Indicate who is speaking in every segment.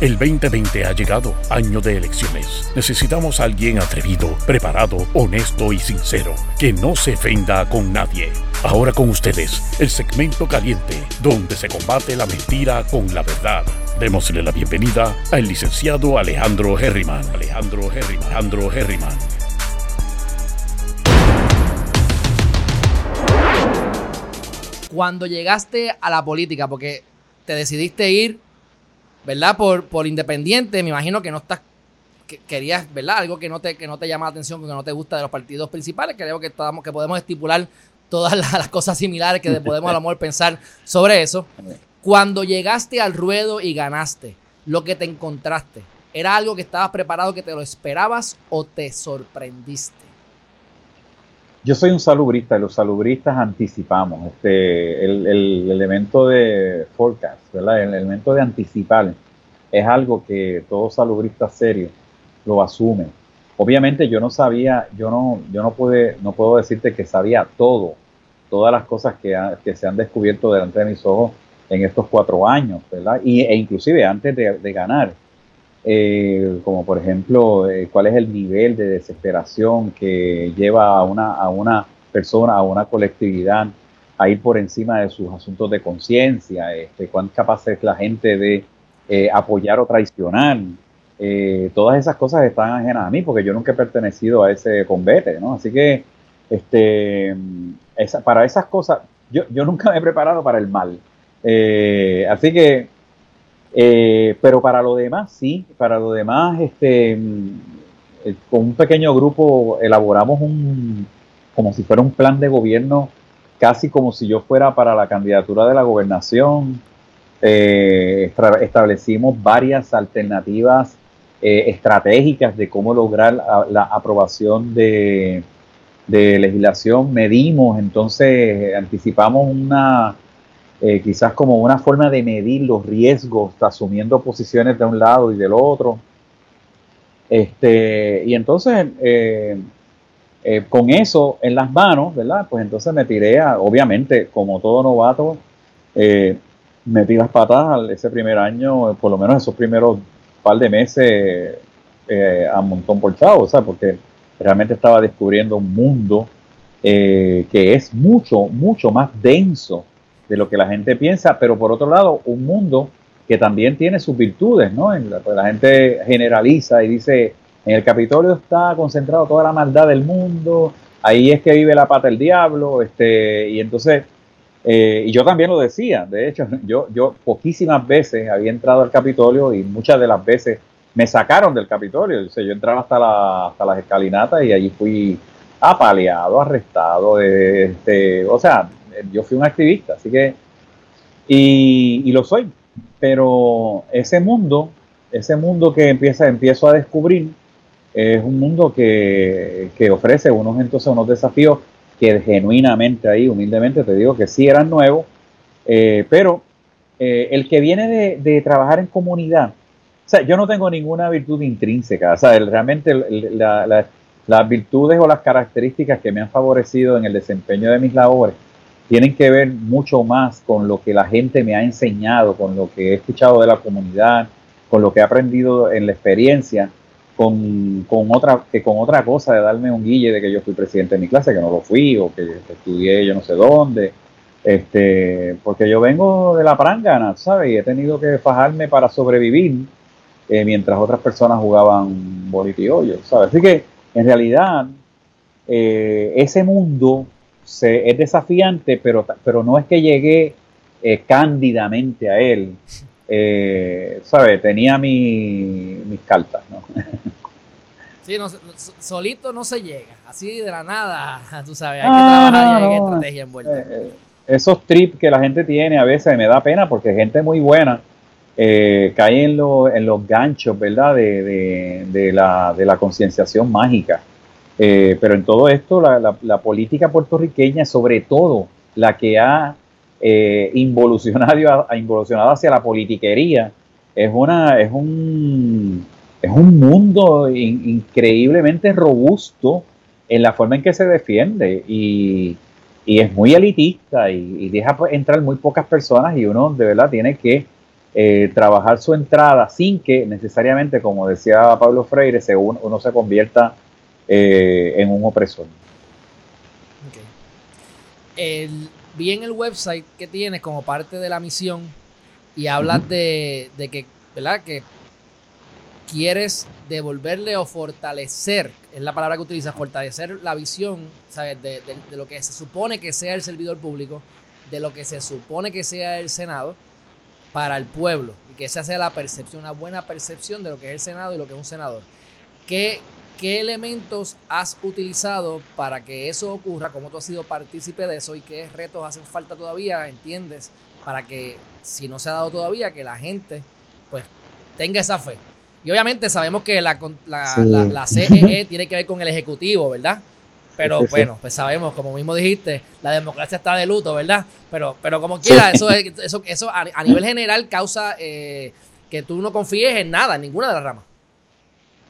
Speaker 1: El 2020 ha llegado, año de elecciones. Necesitamos a alguien atrevido, preparado, honesto y sincero, que no se ofenda con nadie. Ahora con ustedes, el segmento caliente, donde se combate la mentira con la verdad. Démosle la bienvenida al licenciado Alejandro Herriman. Alejandro Herriman. Alejandro Herriman.
Speaker 2: Cuando llegaste a la política, porque te decidiste ir ¿verdad? Por, por independiente, me imagino que no estás, que querías, ¿verdad? Algo que no te, que no te llama la atención, que no te gusta de los partidos principales, creo que, estamos, que podemos estipular todas las, cosas similares que podemos a lo mejor pensar sobre eso. Cuando llegaste al ruedo y ganaste, lo que te encontraste, ¿era algo que estabas preparado, que te lo esperabas o te sorprendiste?
Speaker 3: Yo soy un salubrista y los salubristas anticipamos. Este, el, el, elemento de forecast, ¿verdad? El elemento de anticipar es algo que todo salubrista serio lo asume. Obviamente yo no sabía, yo no, yo no pude, no puedo decirte que sabía todo, todas las cosas que, se han descubierto delante de mis ojos en estos cuatro años, ¿verdad? Y, e inclusive antes de ganar. Eh, como por ejemplo eh, cuál es el nivel de desesperación que lleva a una, a una persona, a una colectividad a ir por encima de sus asuntos de conciencia, este, cuán capaz es la gente de eh, apoyar o traicionar. todas esas cosas están ajenas a mí porque yo nunca he pertenecido a ese convete, ¿no? Así que este, para esas cosas, yo, yo nunca me he preparado para el mal. así que eh, pero para lo demás, sí, para lo demás, este, mm, eh, con un pequeño grupo elaboramos un, como si fuera un plan de gobierno, casi como si yo fuera para la candidatura de la gobernación. Eh, establecimos varias alternativas estratégicas de cómo lograr la, aprobación de, de legislación. Medimos, entonces anticipamos una eh, quizás como una forma de medir los riesgos, asumiendo posiciones de un lado y del otro. Este, y entonces, eh, eh, con eso en las manos, ¿verdad? Pues entonces me tiré a, obviamente, como todo novato, metí las patas ese primer año, por lo menos esos primeros par de meses a montón por chavo, sea, porque realmente estaba descubriendo un mundo que es mucho, mucho más denso de lo que la gente piensa, pero por otro lado, un mundo que también tiene sus virtudes, ¿no? La, pues la gente generaliza y dice, en el Capitolio está concentrado toda la maldad del mundo, ahí es que vive la pata del diablo, este, y entonces, eh, y yo también lo decía, de hecho, yo, yo poquísimas veces había entrado al Capitolio y muchas de las veces me sacaron del Capitolio, o yo entraba hasta, hasta las escalinatas y allí fui apaleado, arrestado, este, o sea, yo fui un activista, así que, y, lo soy, pero ese mundo, ese mundo que empieza, empiezo a descubrir, es un mundo que, ofrece unos entonces unos desafíos que genuinamente ahí, humildemente te digo que sí eran nuevos, eh, pero eh, el que viene de, trabajar en comunidad, o sea, yo no tengo ninguna virtud intrínseca, o sea, realmente las virtudes o las características que me han favorecido en el desempeño de mis labores tienen que ver mucho más con lo que la gente me ha enseñado, con lo que he escuchado de la comunidad, con lo que he aprendido en la experiencia, con, otra, que con otra cosa de darme un guille de que yo fui presidente de mi clase, que no lo fui, o que, estudié yo no sé dónde, este, porque yo vengo de la prangana, ¿sabes? Y he tenido que fajarme para sobrevivir eh, mientras otras personas jugaban bolito y hoyo, ¿sabes? Así que, en realidad, eh, ese mundo es desafiante, pero, pero no es que llegué eh, cándidamente a él. Eh, ¿Sabes? Tenía mi, mis cartas, ¿no?
Speaker 2: Sí, solito no se llega, así de la nada, tú sabes, hay que ah, trabajar y hay estrategia envuelta. Eh,
Speaker 3: esos trips que la gente tiene a veces me da pena porque gente muy buena cae en, en los ganchos, ¿verdad? De, de la, de la concienciación mágica. Eh, pero en todo esto, la, política puertorriqueña, sobre todo la que ha eh, involucionado, ha involucionado hacia la politiquería, es, una, es, un, es un mundo increíblemente robusto en la forma en que se defiende y, es muy elitista y, deja entrar muy pocas personas y uno de verdad tiene que eh, trabajar su entrada sin que necesariamente, como decía Pablo Freire, uno, se convierta eh, en un opresor.
Speaker 2: vi en el website que tienes como parte de la misión y hablas de, que, ¿verdad? Que quieres devolverle o fortalecer, es la palabra que utilizas, fortalecer la visión, ¿sabes? De, de, lo que se supone que sea el servidor público, de lo que se supone que sea el Senado para el pueblo y que esa sea la percepción, una buena percepción de lo que es el Senado y lo que es un senador. ¿Qué, qué elementos has utilizado para que eso ocurra? ¿Cómo tú has sido partícipe de eso y qué retos hacen falta todavía, entiendes? Para que, si no se ha dado todavía, que la gente pues tenga esa fe. Y obviamente sabemos que la, la, la CEE e tiene que ver con el Ejecutivo, ¿verdad? Pero bueno, pues sabemos, como mismo dijiste, la democracia está de luto, ¿verdad? Pero, pero como quiera, eso, eso, eso a, nivel general causa eh, que tú no confíes en nada, en ninguna de las ramas.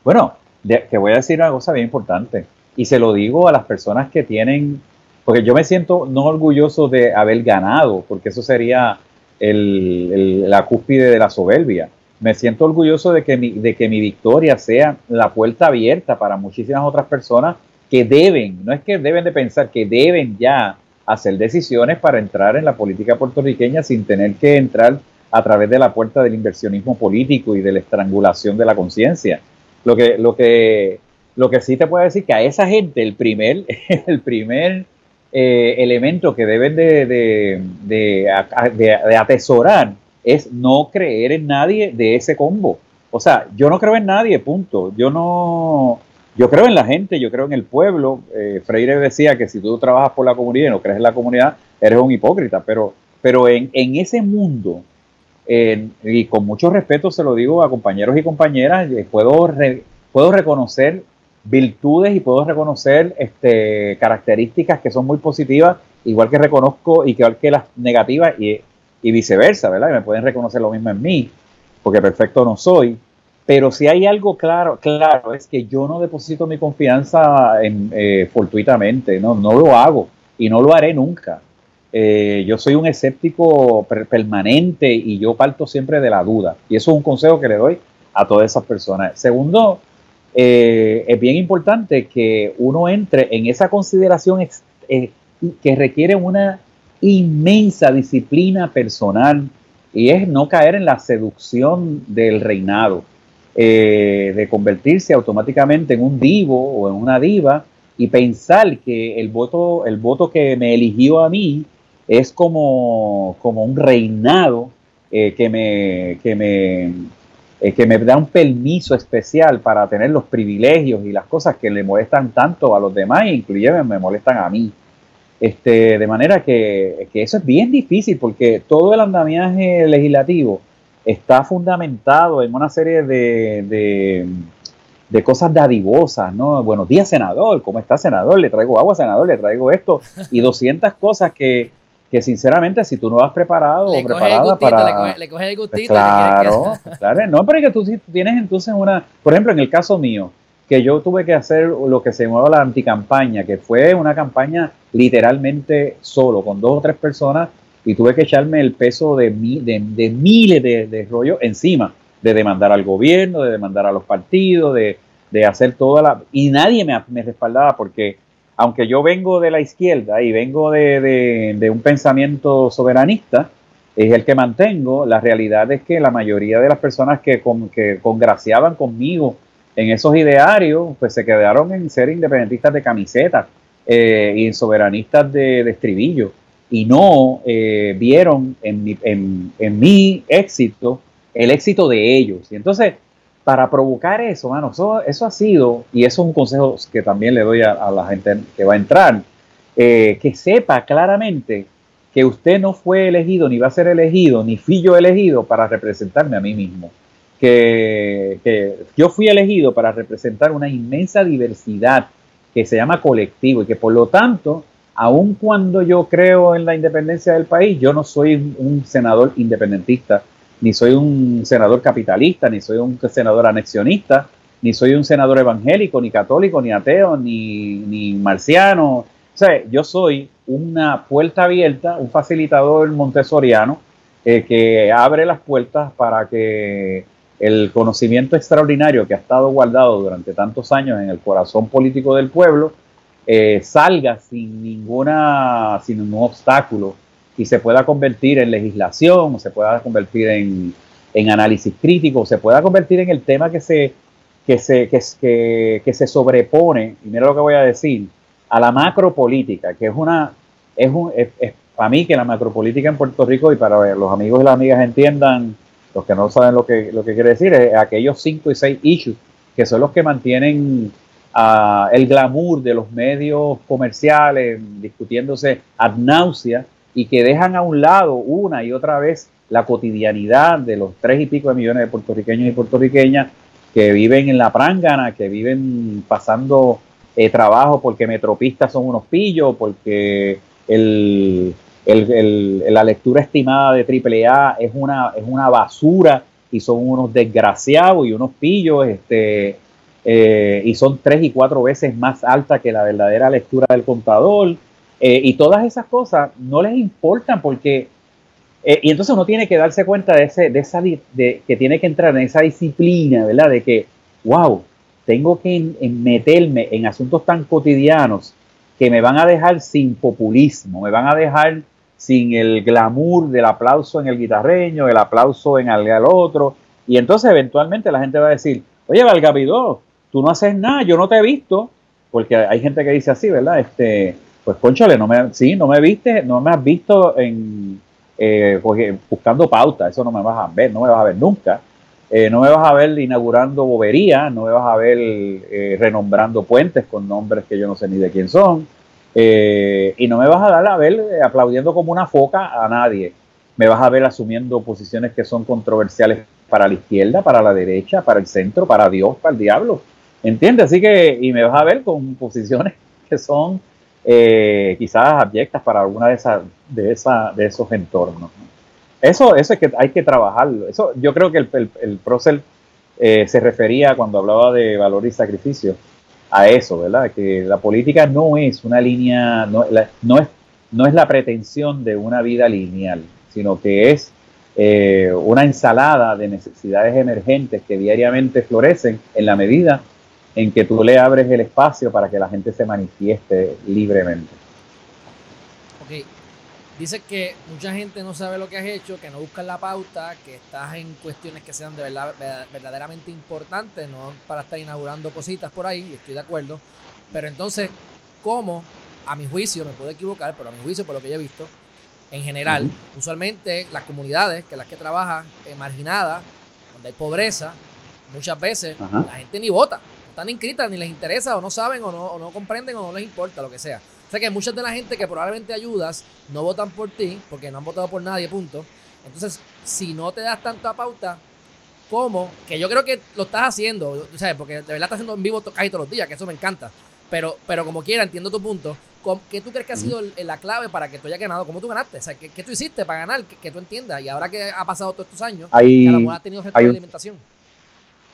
Speaker 3: Bueno, te voy a decir una cosa bien importante. Y se lo digo a las personas que tienen, porque yo me siento no orgulloso de haber ganado, porque eso sería la cúspide de la soberbia. Me siento orgulloso de que, de que mi victoria sea la puerta abierta para muchísimas otras personas que deben, no es que deben de pensar, que deben ya hacer decisiones para entrar en la política puertorriqueña sin tener que entrar a través de la puerta del inversionismo político y de la estrangulación de la conciencia. Lo que, lo, que, lo que sí te puedo decir que a esa gente el primer, el primer eh, elemento que deben de, de, de, atesorar es no creer en nadie de ese combo. O sea, yo no creo en nadie, punto. Yo no, yo creo en la gente, yo creo en el pueblo. Eh, Freire decía que si tú trabajas por la comunidad y no crees en la comunidad, eres un hipócrita, pero, pero en, ese mundo, y con mucho respeto se lo digo a compañeros y compañeras, eh, puedo, puedo reconocer virtudes y puedo reconocer este, características que son muy positivas, igual que reconozco y igual que las negativas y, y viceversa, ¿verdad? Y me pueden reconocer lo mismo en mí, porque perfecto no soy. Pero si hay algo claro, claro, es que yo no deposito mi confianza en, eh, fortuitamente, no, no lo hago y no lo haré nunca. Eh, yo soy un escéptico permanente y yo parto siempre de la duda. Y eso es un consejo que le doy a todas esas personas. Segundo, eh, es bien importante que uno entre en esa consideración que requiere una inmensa disciplina personal y es no caer en la seducción del reinado. Eh, de convertirse automáticamente en un divo o en una diva y pensar que el voto, el voto que me eligió a mí es como, como un reinado eh, que, me, que, me, eh, que me da un permiso especial para tener los privilegios y las cosas que le molestan tanto a los demás, inclusive me molestan a mí. Este, de manera que, que eso es bien difícil porque todo el andamiaje legislativo está fundamentado en una serie de, de, cosas dadivosas, ¿no? Buenos días, senador, ¿cómo está, senador? Le traigo agua, senador, le traigo esto, y 200 cosas que, que sinceramente, si tú no has preparado o preparada para...
Speaker 2: Le coges el gustito.
Speaker 3: claro, claro, no, pero es que tú, tienes entonces una... Por ejemplo, en el caso mío, que yo tuve que hacer lo que se llamaba la anticampaña, que fue una campaña literalmente solo, con dos o tres personas y tuve que echarme el peso de, de, miles de, rollos encima, de demandar al gobierno, de demandar a los partidos, de, hacer toda la... Y nadie me, me, respaldaba porque aunque yo vengo de la izquierda y vengo de, un pensamiento soberanista, es el que mantengo, la realidad es que la mayoría de las personas que, que congraciaban conmigo en esos idearios, pues se quedaron en ser independentistas de camiseta eh, y soberanistas de, de estribillo y no eh, vieron en mi, en, mi, éxito el éxito de ellos. Y entonces, para provocar eso, mano, eso, ha sido, y eso es un consejo que también le doy a, la gente que va a entrar, eh, que sepa claramente que usted no fue elegido, ni va a ser elegido, ni fui yo elegido para representarme a mí mismo. Que, que yo fui elegido para representar una inmensa diversidad que se llama colectivo y que por lo tanto aun cuando yo creo en la independencia del país, yo no soy un senador independentista, ni soy un senador capitalista, ni soy un senador anexionista, ni soy un senador evangélico, ni católico, ni ateo, ni, ni marciano. O sea, yo soy una puerta abierta, un facilitador montessoriano eh, que abre las puertas para que el conocimiento extraordinario que ha estado guardado durante tantos años en el corazón político del pueblo eh, salga sin ninguna sin ningún obstáculo y se pueda convertir en legislación, se pueda convertir en, en análisis crítico, se pueda convertir en el tema que se, que se, que, que, se sobrepone, y mira lo que voy a decir, a la macropolítica, que es una, es un, es, para mí que la macropolítica en Puerto Rico y para los amigos y las amigas entiendan, los que no saben lo que, lo que quiere decir, es aquellos cinco y seis issues que son los que mantienen uh, el glamour de los medios comerciales discutiéndose ad náusea y que dejan a un lado una y otra vez la cotidianidad de los tres y pico de millones de puertorriqueños y puertorriqueñas que viven en la prángana, que viven pasando eh, trabajo porque metropistas son unos pillos, porque el, la lectura estimada de AAA es una, es una basura y son unos desgraciados y unos pillos, este, eh, y son tres y cuatro veces más alta que la verdadera lectura del contador. Eh, y todas esas cosas no les importan porque, eh, y entonces uno tiene que darse cuenta de, ese, de esa, de, que tiene que entrar en esa disciplina, ¿verdad? De que, wow, tengo que meterme en asuntos tan cotidianos que me van a dejar sin populismo, me van a dejar sin el glamour del aplauso en el guitarreño, el aplauso en el, otro, y entonces eventualmente la gente va a decir, oye, Valgavidó, tú no haces nada, yo no te he visto, porque hay gente que dice así, ¿verdad? Este, pues conchale, no me, sí, no me viste, no me has visto en eh, buscando pauta, eso no me vas a ver, no me vas a ver nunca. Eh, no me vas a ver inaugurando bobería, no me vas a ver eh, renombrando puentes con nombres que yo no sé ni de quién son, y no me vas a dar a ver aplaudiendo como una foca a nadie. Me vas a ver asumiendo posiciones que son controversiales para la izquierda, para la derecha, para el centro, para Dios, para el diablo. ¿Entiendes? Así que, y me vas a ver con posiciones que son eh, quizás abyectas para alguna de, esas, de, esos entornos. Eso, eso es que hay que trabajarlo. Eso, yo creo que el, el, eh, se refería cuando hablaba de valor y sacrificio a eso, ¿verdad? Que la política no es una línea, no, no, es, no es la pretensión de una vida lineal, sino que es eh, una ensalada de necesidades emergentes que diariamente florecen en la medida en que tú le abres el espacio para que la gente se manifieste libremente.
Speaker 2: Ok, dice que mucha gente no sabe lo que has hecho, que no buscan la pauta, que estás en cuestiones que sean de verdad verdaderamente importantes, no para estar inaugurando cositas por ahí, estoy de acuerdo, pero entonces, ¿cómo? A mi juicio, me puedo equivocar, pero a mi juicio, por lo que yo he visto, en general, usualmente las comunidades que las que trabajan eh, marginadas, donde hay pobreza, muchas veces la gente ni vota están inscritas, ni les interesa, o no saben, o no, no comprenden, o no les importa, lo que sea. O sea que mucha de la gente que probablemente ayudas no votan por ti, porque no han votado por nadie, punto. Entonces, si no te das tanta pauta, como que yo creo que lo estás haciendo, ¿sabes? Porque de verdad estás haciendo en vivo casi todos los días, que eso me encanta. Pero, pero como quiera, entiendo tu punto. ¿Qué tú crees que ha sido la clave para que tú hayas ganado? ¿Cómo tú ganaste? O sea, ¿qué, tú hiciste para ganar? Que, tú entiendas. Y ahora que ha pasado todos estos años,
Speaker 3: hay,
Speaker 2: que la has tenido de alimentación.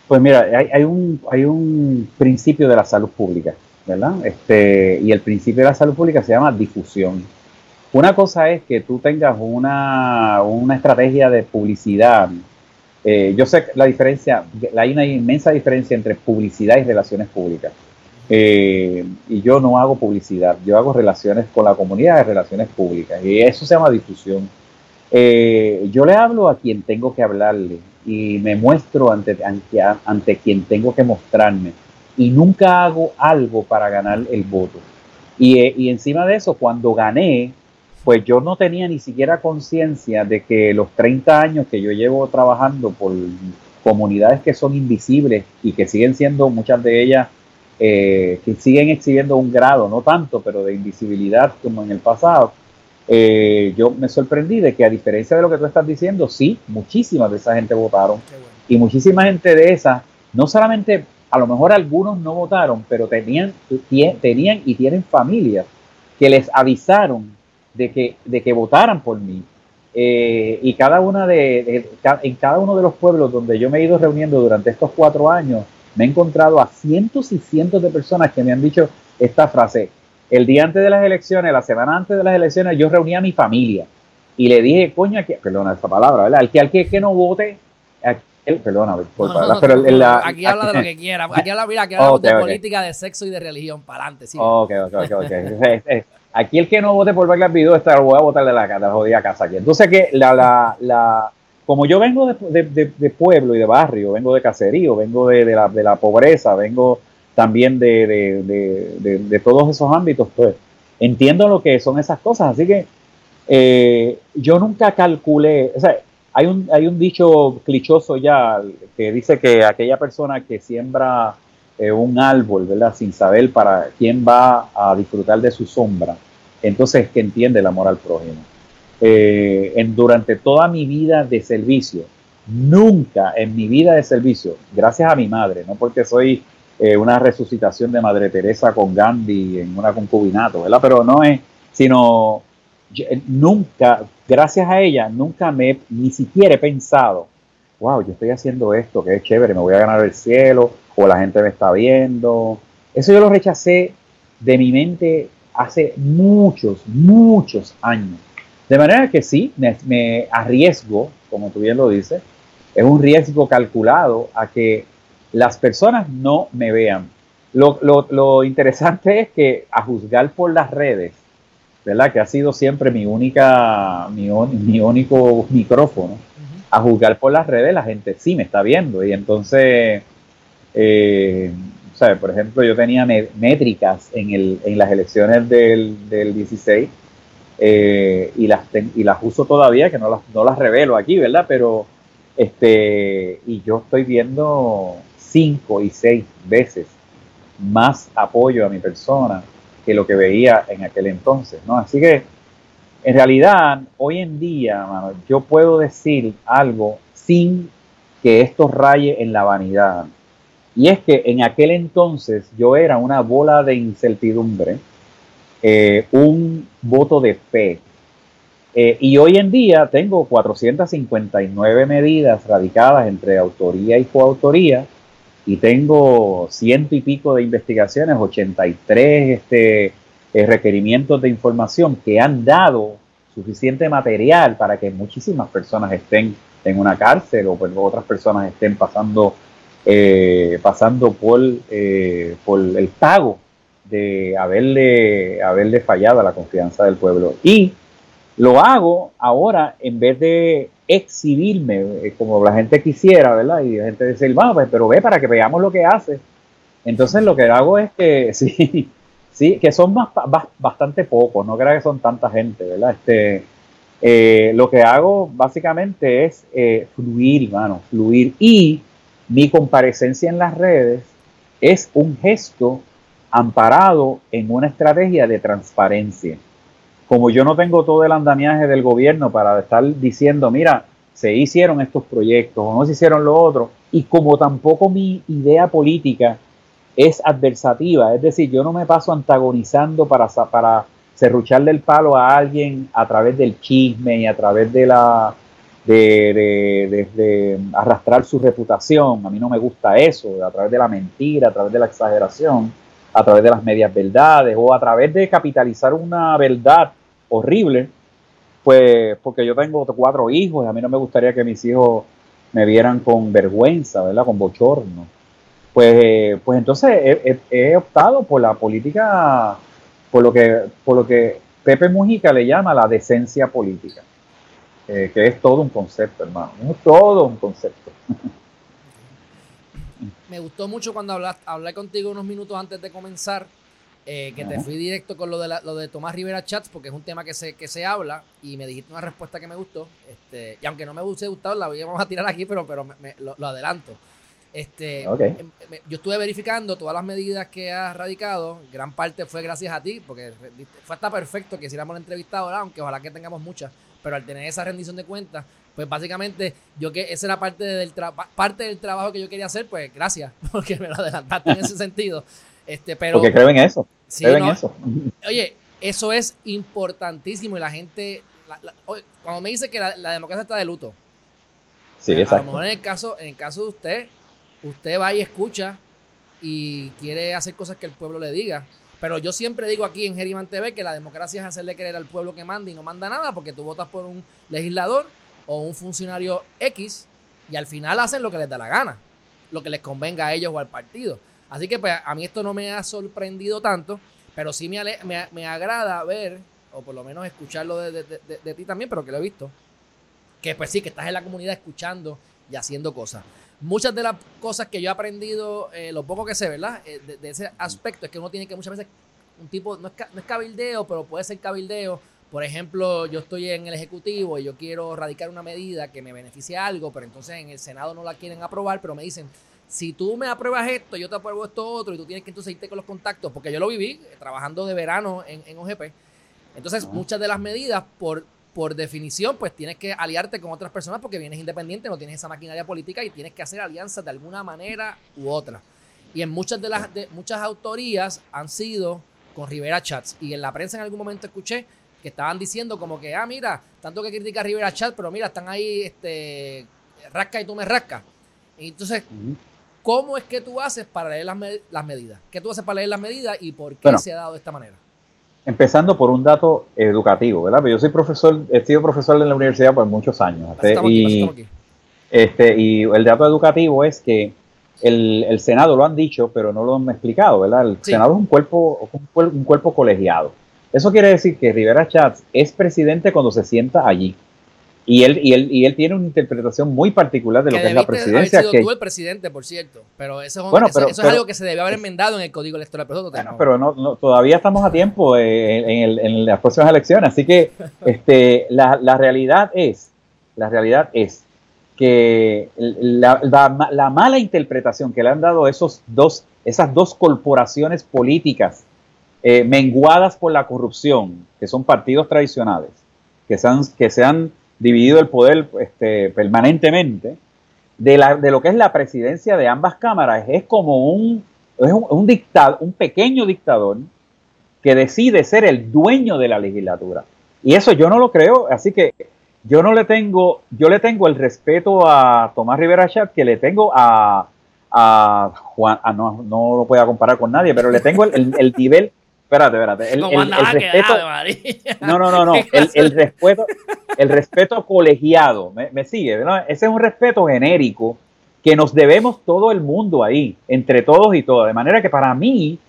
Speaker 3: Pues mira, hay, un, hay un principio de la salud pública, ¿verdad? Este, y el principio de la salud pública se llama difusión. Una cosa es que tú tengas una, estrategia de publicidad. Eh, yo sé la diferencia, hay una inmensa diferencia entre publicidad y relaciones públicas. Eh, y yo no hago publicidad, yo hago relaciones con la comunidad de relaciones públicas. Y eso se llama difusión. Eh, yo le hablo a quien tengo que hablarle y me muestro ante, ante, quien tengo que mostrarme. Y nunca hago algo para ganar el voto. Y, eh, y encima de eso, cuando gané, pues yo no tenía ni siquiera conciencia de que los 30 años que yo llevo trabajando por comunidades que son invisibles y que siguen siendo muchas de ellas, eh, que siguen exhibiendo un grado, no tanto, pero de invisibilidad como en el pasado, eh, yo me sorprendí de que a diferencia de lo que tú estás diciendo, sí, muchísimas de esa gente votaron. Y muchísima gente de esas, no solamente, a lo mejor algunos no votaron, pero tenían, tenían y tienen familias que les avisaron de que, de que votaran por mí. Eh, y cada una de, en cada uno de los pueblos donde yo me he ido reuniendo durante estos cuatro años, me he encontrado a cientos y cientos de personas que me han dicho esta frase, el día antes de las elecciones, la semana antes de las elecciones, yo reuní a mi familia y le dije, coño, aquí, perdona esta palabra, ¿verdad? Al que, al que, que no vote, aquel, perdona, por
Speaker 2: pero el, la, aquí habla de lo que quiera, aquí habla, mira, aquí habla de política, de sexo y de religión, para adelante, sí.
Speaker 3: Ok, ok, ok, ok. aquí el que no vote por verle el video, está, voy a votar de la, de la jodida casa aquí. Entonces, que la, la, la, como yo vengo de, de, de, pueblo y de barrio, vengo de caserío, vengo de, la, de la pobreza, vengo también de, todos esos ámbitos, pues entiendo lo que son esas cosas. Así que eh, yo nunca calculé, hay un, hay un dicho clichoso ya que dice que aquella persona que siembra eh, un árbol, ¿verdad? Sin saber para quién va a disfrutar de su sombra, entonces que entiende el amor al prójimo. Eh, durante toda mi vida de servicio, nunca en mi vida de servicio, gracias a mi madre, no porque soy eh, una resucitación de Madre Teresa con Gandhi en una concubinato, ¿verdad? Pero no es, sino eh, nunca, gracias a ella, nunca me, ni siquiera he pensado, wow, yo estoy haciendo esto, que es chévere, me voy a ganar el cielo, o la gente me está viendo. Eso yo lo rechacé de mi mente hace muchos, muchos años. De manera que sí, me, me arriesgo, como tú bien lo dices, es un riesgo calculado a que las personas no me vean. Lo, lo, interesante es que a juzgar por las redes, ¿verdad? Que ha sido siempre mi única, mi, mi único micrófono. A juzgar por las redes, la gente sí me está viendo. Y entonces, eh, Por ejemplo, yo tenía métricas en, el, en las elecciones del, del 16 eh, y, las y las uso todavía, que no las, no las revelo aquí, ¿verdad? Pero, este, y yo estoy viendo cinco y seis veces más apoyo a mi persona que lo que veía en aquel entonces, ¿no? Así que, en realidad, hoy en día, yo puedo decir algo sin que esto raye en la vanidad. Y es que en aquel entonces yo era una bola de incertidumbre, eh, un voto de fe. Eh, y hoy en día tengo 459 medidas radicadas entre autoría y coautoría y tengo ciento y pico de investigaciones, 83 este, eh, requerimientos de información que han dado suficiente material para que muchísimas personas estén en una cárcel o pues, otras personas estén pasando, eh, pasando por, eh, por el pago de haberle, haberle fallado la confianza del pueblo. Y lo hago ahora en vez de exhibirme eh, como la gente quisiera, ¿verdad? Y la gente dice, vamos, pues, pero ve para que veamos lo que hace. Entonces lo que hago es que sí, sí, que son más, bastante pocos, no creo que son tanta gente, ¿verdad? Este, eh, lo que hago básicamente es eh, fluir, hermano, fluir. Y mi comparecencia en las redes es un gesto amparado en una estrategia de transparencia como yo no tengo todo el andamiaje del gobierno para estar diciendo, mira, se hicieron estos proyectos o no se hicieron lo otro, y como tampoco mi idea política es adversativa, es decir, yo no me paso antagonizando para, para serrucharle el palo a alguien a través del chisme y a través de la de, de, arrastrar su reputación, a mí no me gusta eso, a través de la mentira, a través de la exageración a través de las medias verdades o a través de capitalizar una verdad horrible, pues porque yo tengo cuatro hijos y a mí no me gustaría que mis hijos me vieran con vergüenza, ¿verdad? Con bochorno. Pues, pues entonces he, optado por la política, por lo que, por lo que Pepe Mujica le llama la decencia política, eh, que es todo un concepto, hermano, es todo un concepto.
Speaker 2: me gustó mucho cuando hablaste, hablé contigo unos minutos antes de comenzar, eh, que te fui directo con lo de, lo de Tomás Rivera Chats, porque es un tema que se, que se habla, y me dijiste una respuesta que me gustó. Este, y aunque no me hubiese gustado, la vamos a tirar aquí, pero, pero lo, adelanto. Este, em, yo estuve verificando todas las medidas que has radicado, gran parte fue gracias a ti, porque fue hasta perfecto que hiciéramos la entrevista ahora, aunque ojalá que tengamos muchas, pero al tener esa rendición de cuentas, pues básicamente yo que esa era parte del, parte del trabajo que yo quería hacer, pues gracias, porque me lo adelantaste en ese sentido. Este, pero,
Speaker 3: porque creo en eso. Eso.
Speaker 2: Oye, eso es importantísimo y la gente, cuando me dice que la, democracia está de luto,
Speaker 3: sí, exacto.
Speaker 2: a lo mejor en el caso, en el caso de usted, usted va y escucha y quiere hacer cosas que el pueblo le diga. Pero yo siempre digo aquí en Geriman TV que la democracia es hacerle creer al pueblo que manda y no manda nada porque tú votas por un legislador o un funcionario X y al final hacen lo que les da la gana, lo que les convenga a ellos o al partido. Así que pues a mí esto no me ha sorprendido tanto, pero sí me, me, agrada ver, o por lo menos escucharlo de, de, ti también, pero que lo he visto, que pues sí, que estás en la comunidad escuchando y haciendo cosas. Muchas de las cosas que yo he aprendido, eh, lo poco que sé, ¿verdad? Eh, de, ese aspecto es que uno tiene que muchas veces, un tipo, no es, no es cabildeo, pero puede ser cabildeo. Por ejemplo, yo estoy en el Ejecutivo y yo quiero radicar una medida que me beneficie algo, pero entonces en el Senado no la quieren aprobar, pero me dicen, si tú me apruebas esto, yo te apruebo esto otro, y tú tienes que entonces irte con los contactos, porque yo lo viví eh, trabajando de verano en, en OGP. Entonces, muchas de las medidas, por, por definición, pues tienes que aliarte con otras personas porque vienes independiente, no tienes esa maquinaria política y tienes que hacer alianzas de alguna manera u otra. Y en muchas de las de, muchas autorías han sido con Rivera Chats. Y en la prensa en algún momento escuché que estaban diciendo como que, ah, mira, tanto que critica Rivera Chats, pero mira, están ahí, este, rasca y tú me rascas. Y entonces, ¿Cómo es que tú haces para leer las, las medidas? ¿Qué tú haces para leer las medidas y por qué se ha dado de esta manera?
Speaker 3: Empezando por un dato educativo, ¿verdad? Yo soy profesor, he sido profesor en la universidad por muchos años. y, Este, y el dato educativo es que el, Senado lo han dicho, pero no lo han explicado, ¿verdad? El Senado es un cuerpo, un cuerpo colegiado. Eso quiere decir que Rivera Chats es presidente cuando se sienta allí. Y él, y, él, y él tiene una interpretación muy particular de lo que, es la presidencia.
Speaker 2: Haber sido tú el presidente, por cierto. Pero eso, es, eso, es algo que se debe haber enmendado en el código electoral. Pero,
Speaker 3: pero no, todavía estamos a tiempo en, en, las próximas elecciones. Así que este, la, la, realidad es, la realidad es que la, la, mala interpretación que le han dado esos dos, esas dos corporaciones políticas eh, menguadas por la corrupción, que son partidos tradicionales, que se han, que se han dividido el poder este, permanentemente, de, la, de lo que es la presidencia de ambas cámaras. Es como un, es un, un, un pequeño dictador que decide ser el dueño de la legislatura. Y eso yo no lo creo, así que yo no le tengo, yo le tengo el respeto a Tomás Rivera Chat que le tengo a, a Juan, no, no lo puedo comparar con nadie, pero le tengo el, el nivel Espérate, espérate. El, respeto, no, no, no, no. El, respeto, el respeto colegiado. Me, sigue. Ese es un respeto genérico que nos debemos todo el mundo ahí, entre todos y todas. De manera que para mí,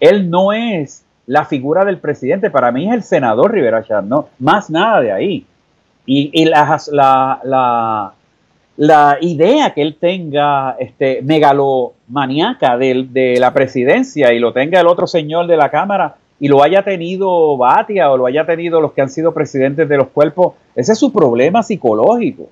Speaker 3: él no es la figura del presidente, para mí es el senador Rivera Char, no, más nada de ahí. Y, y la, la, la, idea que él tenga este, megalo maníaca de, la presidencia y lo tenga el otro señor de la Cámara y lo haya tenido Batia o lo haya tenido los que han sido presidentes de los cuerpos, ese es su problema psicológico.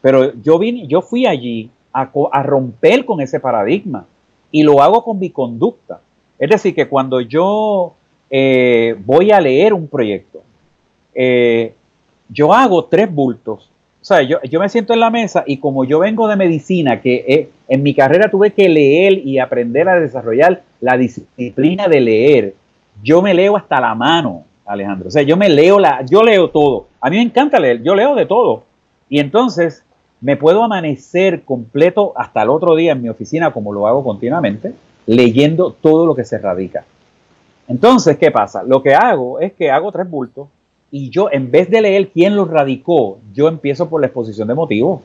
Speaker 3: Pero yo, vine, yo fui allí a, romper con ese paradigma y lo hago con mi conducta. Es decir, que cuando yo eh, voy a leer un proyecto, eh, yo hago tres bultos sea, yo, yo, me siento en la mesa y como yo vengo de medicina, que eh, en mi carrera tuve que leer y aprender a desarrollar la disciplina de leer, yo me leo hasta la mano, Alejandro. O sea, yo me leo la, yo leo todo. A mí me encanta leer, yo leo de todo. Y entonces me puedo amanecer completo hasta el otro día en mi oficina, como lo hago continuamente, leyendo todo lo que se radica. Entonces, ¿qué pasa? Lo que hago es que hago tres bultos y yo, en vez de leer quién los radicó, yo empiezo por la exposición de motivos.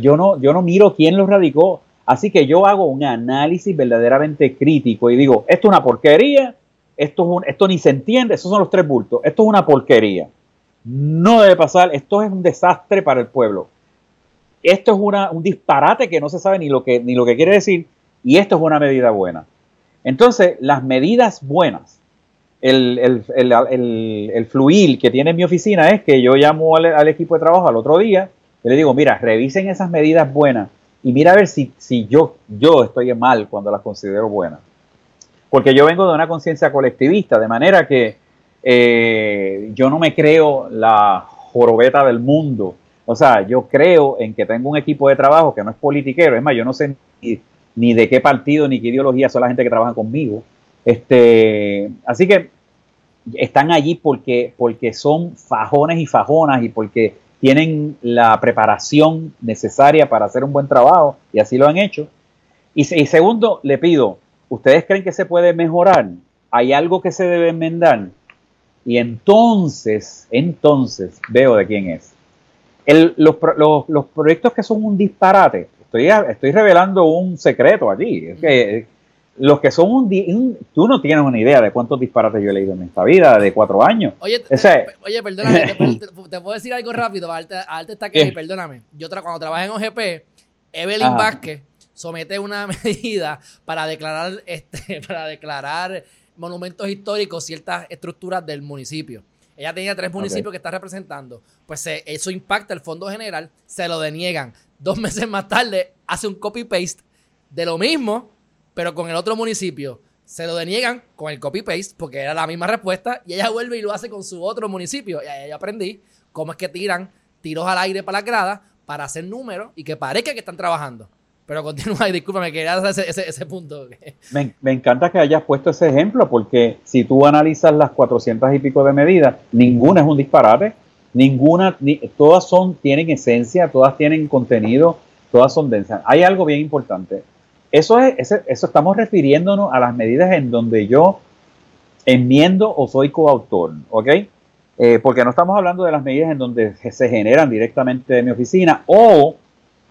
Speaker 3: Yo no, yo no miro quién los radicó. Así que yo hago un análisis verdaderamente crítico y digo, esto es una porquería, esto, es esto ni se entiende, esos son los tres bultos, esto es una porquería. No debe pasar, esto es un desastre para el pueblo. Esto es una, un disparate que no se sabe ni lo que, ni lo que quiere decir y esto es una medida buena. Entonces, las medidas buenas el, fluir que tiene mi oficina es que yo llamo al, equipo de trabajo al otro día y le digo, mira, revisen esas medidas buenas y mira a ver si, si yo, yo estoy mal cuando las considero buenas. Porque yo vengo de una conciencia colectivista, de manera que eh, yo no me creo la jorobeta del mundo. O sea, yo creo en que tengo un equipo de trabajo que no es politiquero. Es más, yo no sé ni, ni de qué partido ni qué ideología son la gente que trabaja conmigo. Este, así que están allí porque, porque son fajones y fajonas y porque tienen la preparación necesaria para hacer un buen trabajo y así lo han hecho. Y, segundo, le pido, ¿ustedes creen que se puede mejorar? hay algo que se debe enmendar. Y entonces, entonces veo de quién es. los, proyectos que son un disparate, estoy, estoy revelando un secreto aquí, es que los que son un, tú no tienes una idea de cuántos disparates yo he leído en esta vida de cuatro años.
Speaker 2: Oye, oye perdóname, te, puedo decir algo rápido, Arte, está aquí, perdóname. Yo cuando trabajé en OGP, Evelyn Vázquez somete una medida para declarar, este, para declarar monumentos históricos ciertas estructuras del municipio. Ella tenía tres municipios que está representando. Pues eso impacta el fondo general, se lo deniegan. Dos meses más tarde hace un copy-paste de lo mismo pero con el otro municipio se lo deniegan con el copy-paste porque era la misma respuesta y ella vuelve y lo hace con su otro municipio. Y ahí aprendí cómo es que tiran tiros al aire para la grada para hacer números y que parezca que están trabajando. Pero continúa y discúlpame, quería hacer ese, ese, punto.
Speaker 3: Me, me, encanta que hayas puesto ese ejemplo porque si tú analizas las 400 y pico de medidas, ninguna es un disparate, ninguna, todas son, tienen esencia, todas tienen contenido, todas son densas. Hay algo bien importante eso, es, eso estamos refiriéndonos a las medidas en donde yo enmiendo o soy coautor, ¿ok? Eh, porque no estamos hablando de las medidas en donde se generan directamente de mi oficina o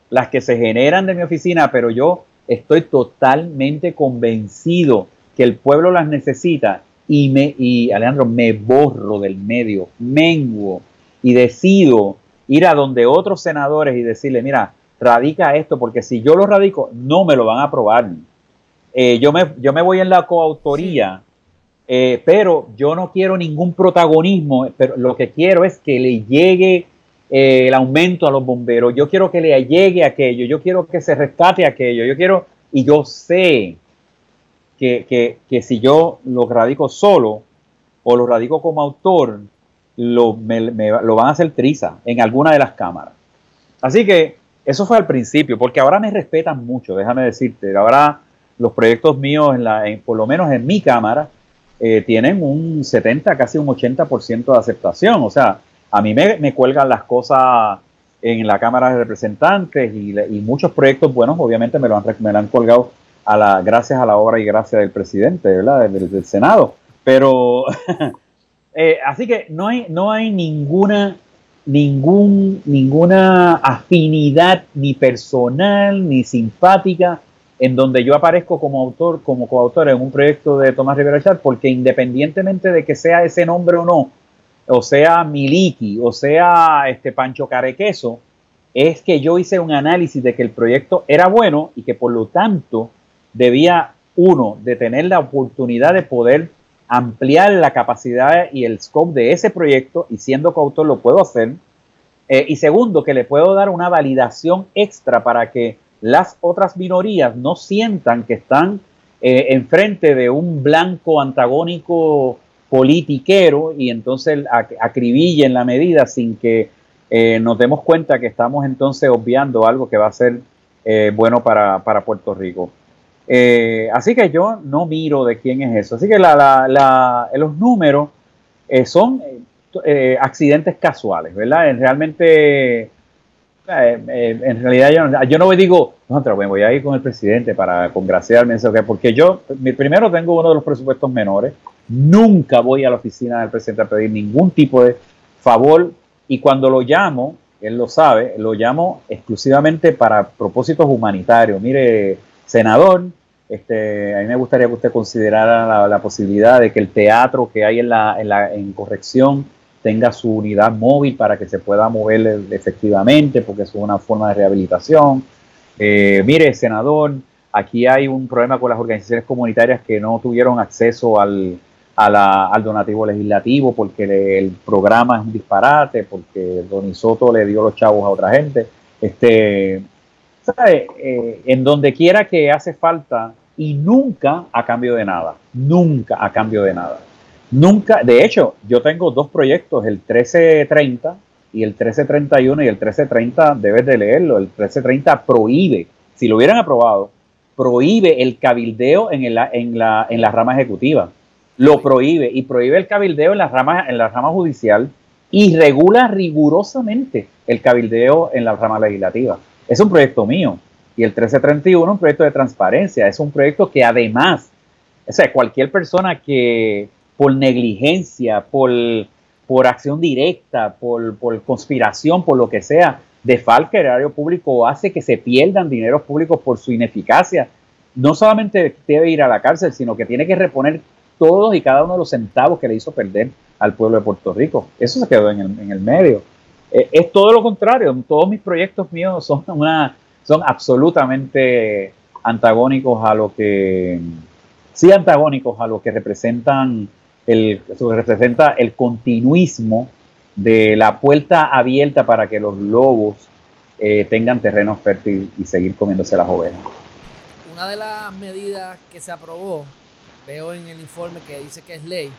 Speaker 3: las que se generan de mi oficina, pero yo estoy totalmente convencido que el pueblo las necesita y me y Alejandro me borro del medio, menguo y decido ir a donde otros senadores y decirle, mira, radica esto, porque si yo lo radico, no me lo van a aprobar. Eh, yo, me, yo me voy en la coautoría, eh, pero yo no quiero ningún protagonismo, pero lo que quiero es que le llegue eh, el aumento a los bomberos, yo quiero que le llegue aquello, yo quiero que se rescate aquello, yo quiero, y yo sé que, si yo lo radico solo o lo radico como autor, lo, lo van a hacer triza en alguna de las cámaras. Así que eso fue al principio, porque ahora me respetan mucho, déjame decirte. Ahora los proyectos míos, en la, por lo menos en mi cámara, eh, tienen un 70, casi un 80% de aceptación. O sea, a mí me, cuelgan las cosas en la Cámara de Representantes y, muchos proyectos buenos, obviamente, me lo han, me han colgado a la, gracias a la obra y gracias del presidente, ¿verdad? Del, Senado. Pero, eh, así que no hay, no hay ninguna ningún, ninguna afinidad ni personal ni simpática en donde yo aparezco como autor, como coautor en un proyecto de Tomás Rivera Char, porque independientemente de que sea ese nombre o no, o sea Miliki, o sea este Pancho Carequeso, es que yo hice un análisis de que el proyecto era bueno y que por lo tanto debía, uno, de tener la oportunidad de poder ampliar la capacidad y el scope de ese proyecto y siendo coautor lo puedo hacer. Eh, y segundo, que le puedo dar una validación extra para que las otras minorías no sientan que están eh, enfrente de un blanco antagónico politiquero y entonces acribillen la medida sin que eh, nos demos cuenta que estamos entonces obviando algo que va a ser bueno para, para Puerto Rico. Eh, así que yo no miro de quién es eso. Así que los números eh, son eh, accidentes casuales, ¿verdad? realmente, en realidad yo, yo no digo, no, voy a ir con el presidente para congraciarme, porque yo primero tengo uno de los presupuestos menores, nunca voy a la oficina del presidente a pedir ningún tipo de favor y cuando lo llamo, él lo sabe, lo llamo exclusivamente para propósitos humanitarios. Mire, senador, este, a mí me gustaría que usted considerara la, posibilidad de que el teatro que hay en, la, en, la, en corrección tenga su unidad móvil para que se pueda mover efectivamente, porque es una forma de rehabilitación. Eh, mire, senador, aquí hay un problema con las organizaciones comunitarias que no tuvieron acceso al, al donativo legislativo porque el programa es un disparate, porque Don Soto le dio los chavos a otra gente. Este, eh, en donde quiera que hace falta y nunca a cambio de nada, nunca a cambio de nada. Nunca, de hecho, yo tengo dos proyectos, el 1330 y el 1331 y el 1330 debes de leerlo, el 1330 prohíbe, si lo hubieran aprobado, prohíbe el cabildeo en, el, en, la, en la rama ejecutiva, lo prohíbe y prohíbe el cabildeo en la rama, en la rama judicial y regula rigurosamente el cabildeo en la rama legislativa. Es un proyecto mío. Y el 1331 es un proyecto de transparencia. Es un proyecto que además o sea, cualquier persona que por negligencia, por, por acción directa, por, por conspiración, por lo que sea, defalca el erario público hace que se pierdan dineros públicos por su ineficacia, no solamente debe ir a la cárcel, sino que tiene que reponer todos y cada uno de los centavos que le hizo perder al pueblo de Puerto Rico. Eso se quedó en el, en el medio. Eh, es todo lo contrario. Todos mis proyectos míos son, una, son absolutamente antagónicos a lo que, sí antagónicos a lo que representan el, representa el continuismo de la puerta abierta para que los lobos eh, tengan terreno fértil y seguir comiéndose las ovejas.
Speaker 2: Una de las medidas que se aprobó, veo en el informe que dice que es ley,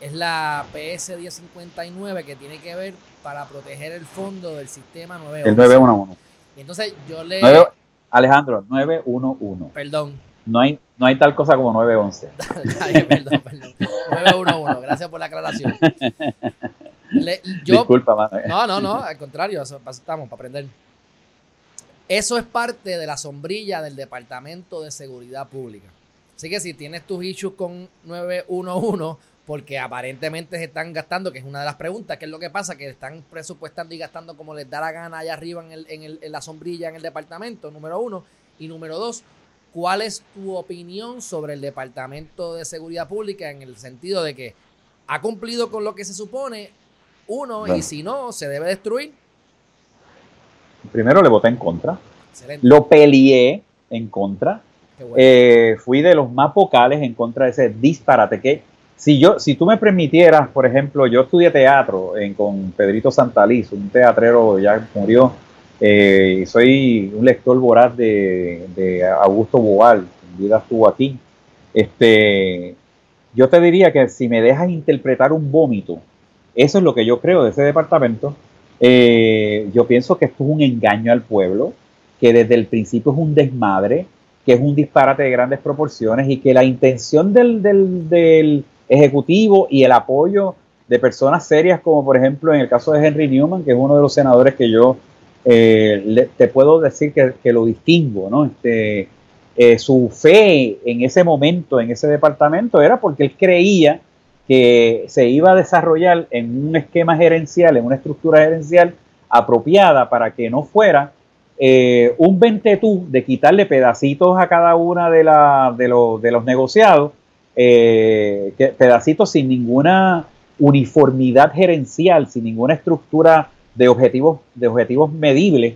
Speaker 2: es la PS 1059 que tiene que ver para proteger el fondo del sistema 911.
Speaker 3: El 911.
Speaker 2: Entonces yo le...
Speaker 3: Alejandro, 911.
Speaker 2: Perdón.
Speaker 3: No hay, no hay tal cosa como 911.
Speaker 2: perdón, perdón. 911, gracias por la aclaración.
Speaker 3: Disculpa,
Speaker 2: No, no, no, al contrario, estamos para aprender. Eso es parte de la sombrilla del Departamento de Seguridad Pública. Así que si tienes tus issues con 911, porque aparentemente se están gastando, que es una de las preguntas, ¿qué es lo que pasa? Que están presupuestando y gastando como les da la gana allá arriba en, el, en, el, en la sombrilla en el departamento, número uno. Y número dos, ¿cuál es tu opinión sobre el Departamento de Seguridad Pública en el sentido de que ha cumplido con lo que se supone, uno, y si no, se debe destruir?
Speaker 3: Primero le voté en contra. Lo peleé en contra. Eh, fui de los más vocales en contra de ese disparate que si yo, si tú me permitieras, por ejemplo, yo estudié teatro con Pedrito Santaliz, un teatrero ya murió, eh, soy un lector voraz de, Augusto Boal, vida estuvo aquí. Este, yo te diría que si me dejas interpretar un vómito, eso es lo que yo creo de ese departamento. Eh, yo pienso que esto es un engaño al pueblo, que desde el principio es un desmadre, que es un disparate de grandes proporciones y que la intención del, del ejecutivo y el apoyo de personas serias como por ejemplo en el caso de Henry Newman, que es uno de los senadores que yo eh, te puedo decir que, lo distingo, ¿no? Este, eh, su fe en ese momento, en ese departamento, era porque él creía que se iba a desarrollar en un esquema gerencial, en una estructura gerencial apropiada para que no fuera eh, un ventetú de quitarle pedacitos a cada una de, la, de, de los negociados eh, pedacitos sin ninguna uniformidad gerencial, sin ninguna estructura de objetivos, de objetivos medibles,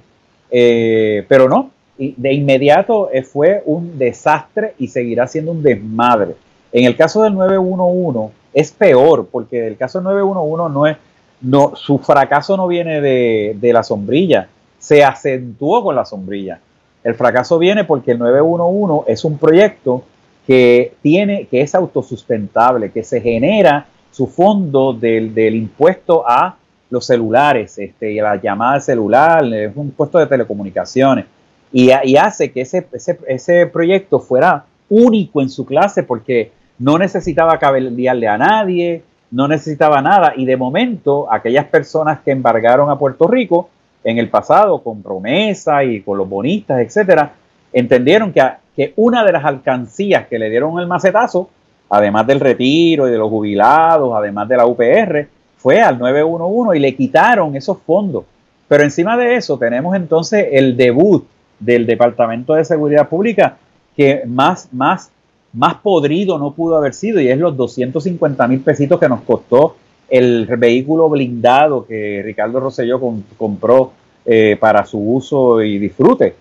Speaker 3: eh, pero no, de inmediato eh, fue un desastre y seguirá siendo un desmadre. En el caso del 911 es peor, porque el caso del 911 no es, no, su fracaso no viene de, de la sombrilla, se acentuó con la sombrilla. El fracaso viene porque el 911 es un proyecto que tiene, que es autosustentable, que se genera su fondo del, impuesto a los celulares, este, la llamada celular, es un impuesto de telecomunicaciones, y, hace que ese, ese, proyecto fuera único en su clase porque no necesitaba cabildearle a nadie, no necesitaba nada, y de momento aquellas personas que embargaron a Puerto Rico en el pasado con promesa y con los bonistas, etcétera, entendieron que que una de las alcancías que le dieron el macetazo, además del retiro y de los jubilados, además de la UPR, fue al 911 y le quitaron esos fondos. Pero encima de eso tenemos entonces el debut del Departamento de Seguridad Pública que más, más, más podrido no pudo haber sido y es los 250 mil pesitos que nos costó el vehículo blindado que Ricardo Rosselló compró eh, para su uso y disfrute.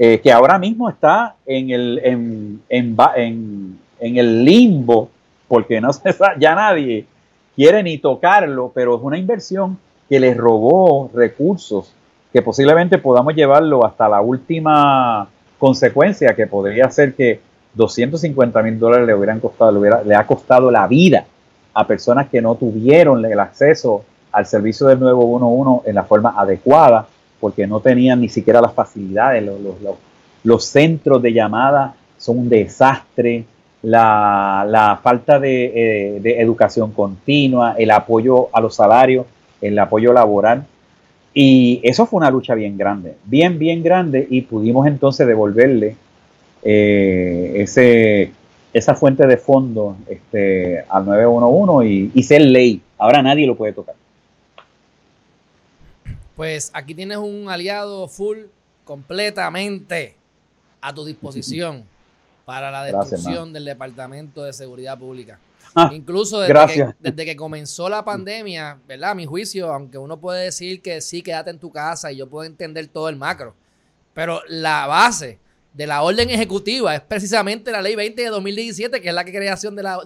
Speaker 3: Eh, que ahora mismo está en el, en, en, el limbo, porque no se ya nadie quiere ni tocarlo, pero es una inversión que les robó recursos que posiblemente podamos llevarlo hasta la última consecuencia, que podría ser que 250 mil dólares le hubieran costado, le, le ha costado la vida a personas que no tuvieron el acceso al servicio del 911 en la forma adecuada porque no tenían ni siquiera las facilidades, los, centros de llamada son un desastre, la, falta eh, de, educación continua, el apoyo a los salarios, el apoyo laboral. Y eso fue una lucha bien grande, bien, bien grande, y pudimos entonces devolverle eh, ese, esa fuente de fondo este, al 911 y, y ser ley. Ahora nadie lo puede tocar.
Speaker 2: Pues aquí tienes un aliado full completamente a tu disposición para la destrucción del Departamento de Seguridad Pública. Ah, Incluso desde que, desde que, comenzó la pandemia, ¿verdad? A mi juicio, aunque uno puede decir que sí, quédate en tu casa y yo puedo entender todo el macro, pero la base de la orden ejecutiva es precisamente la ley 20 de 2017, que es la creación de, la,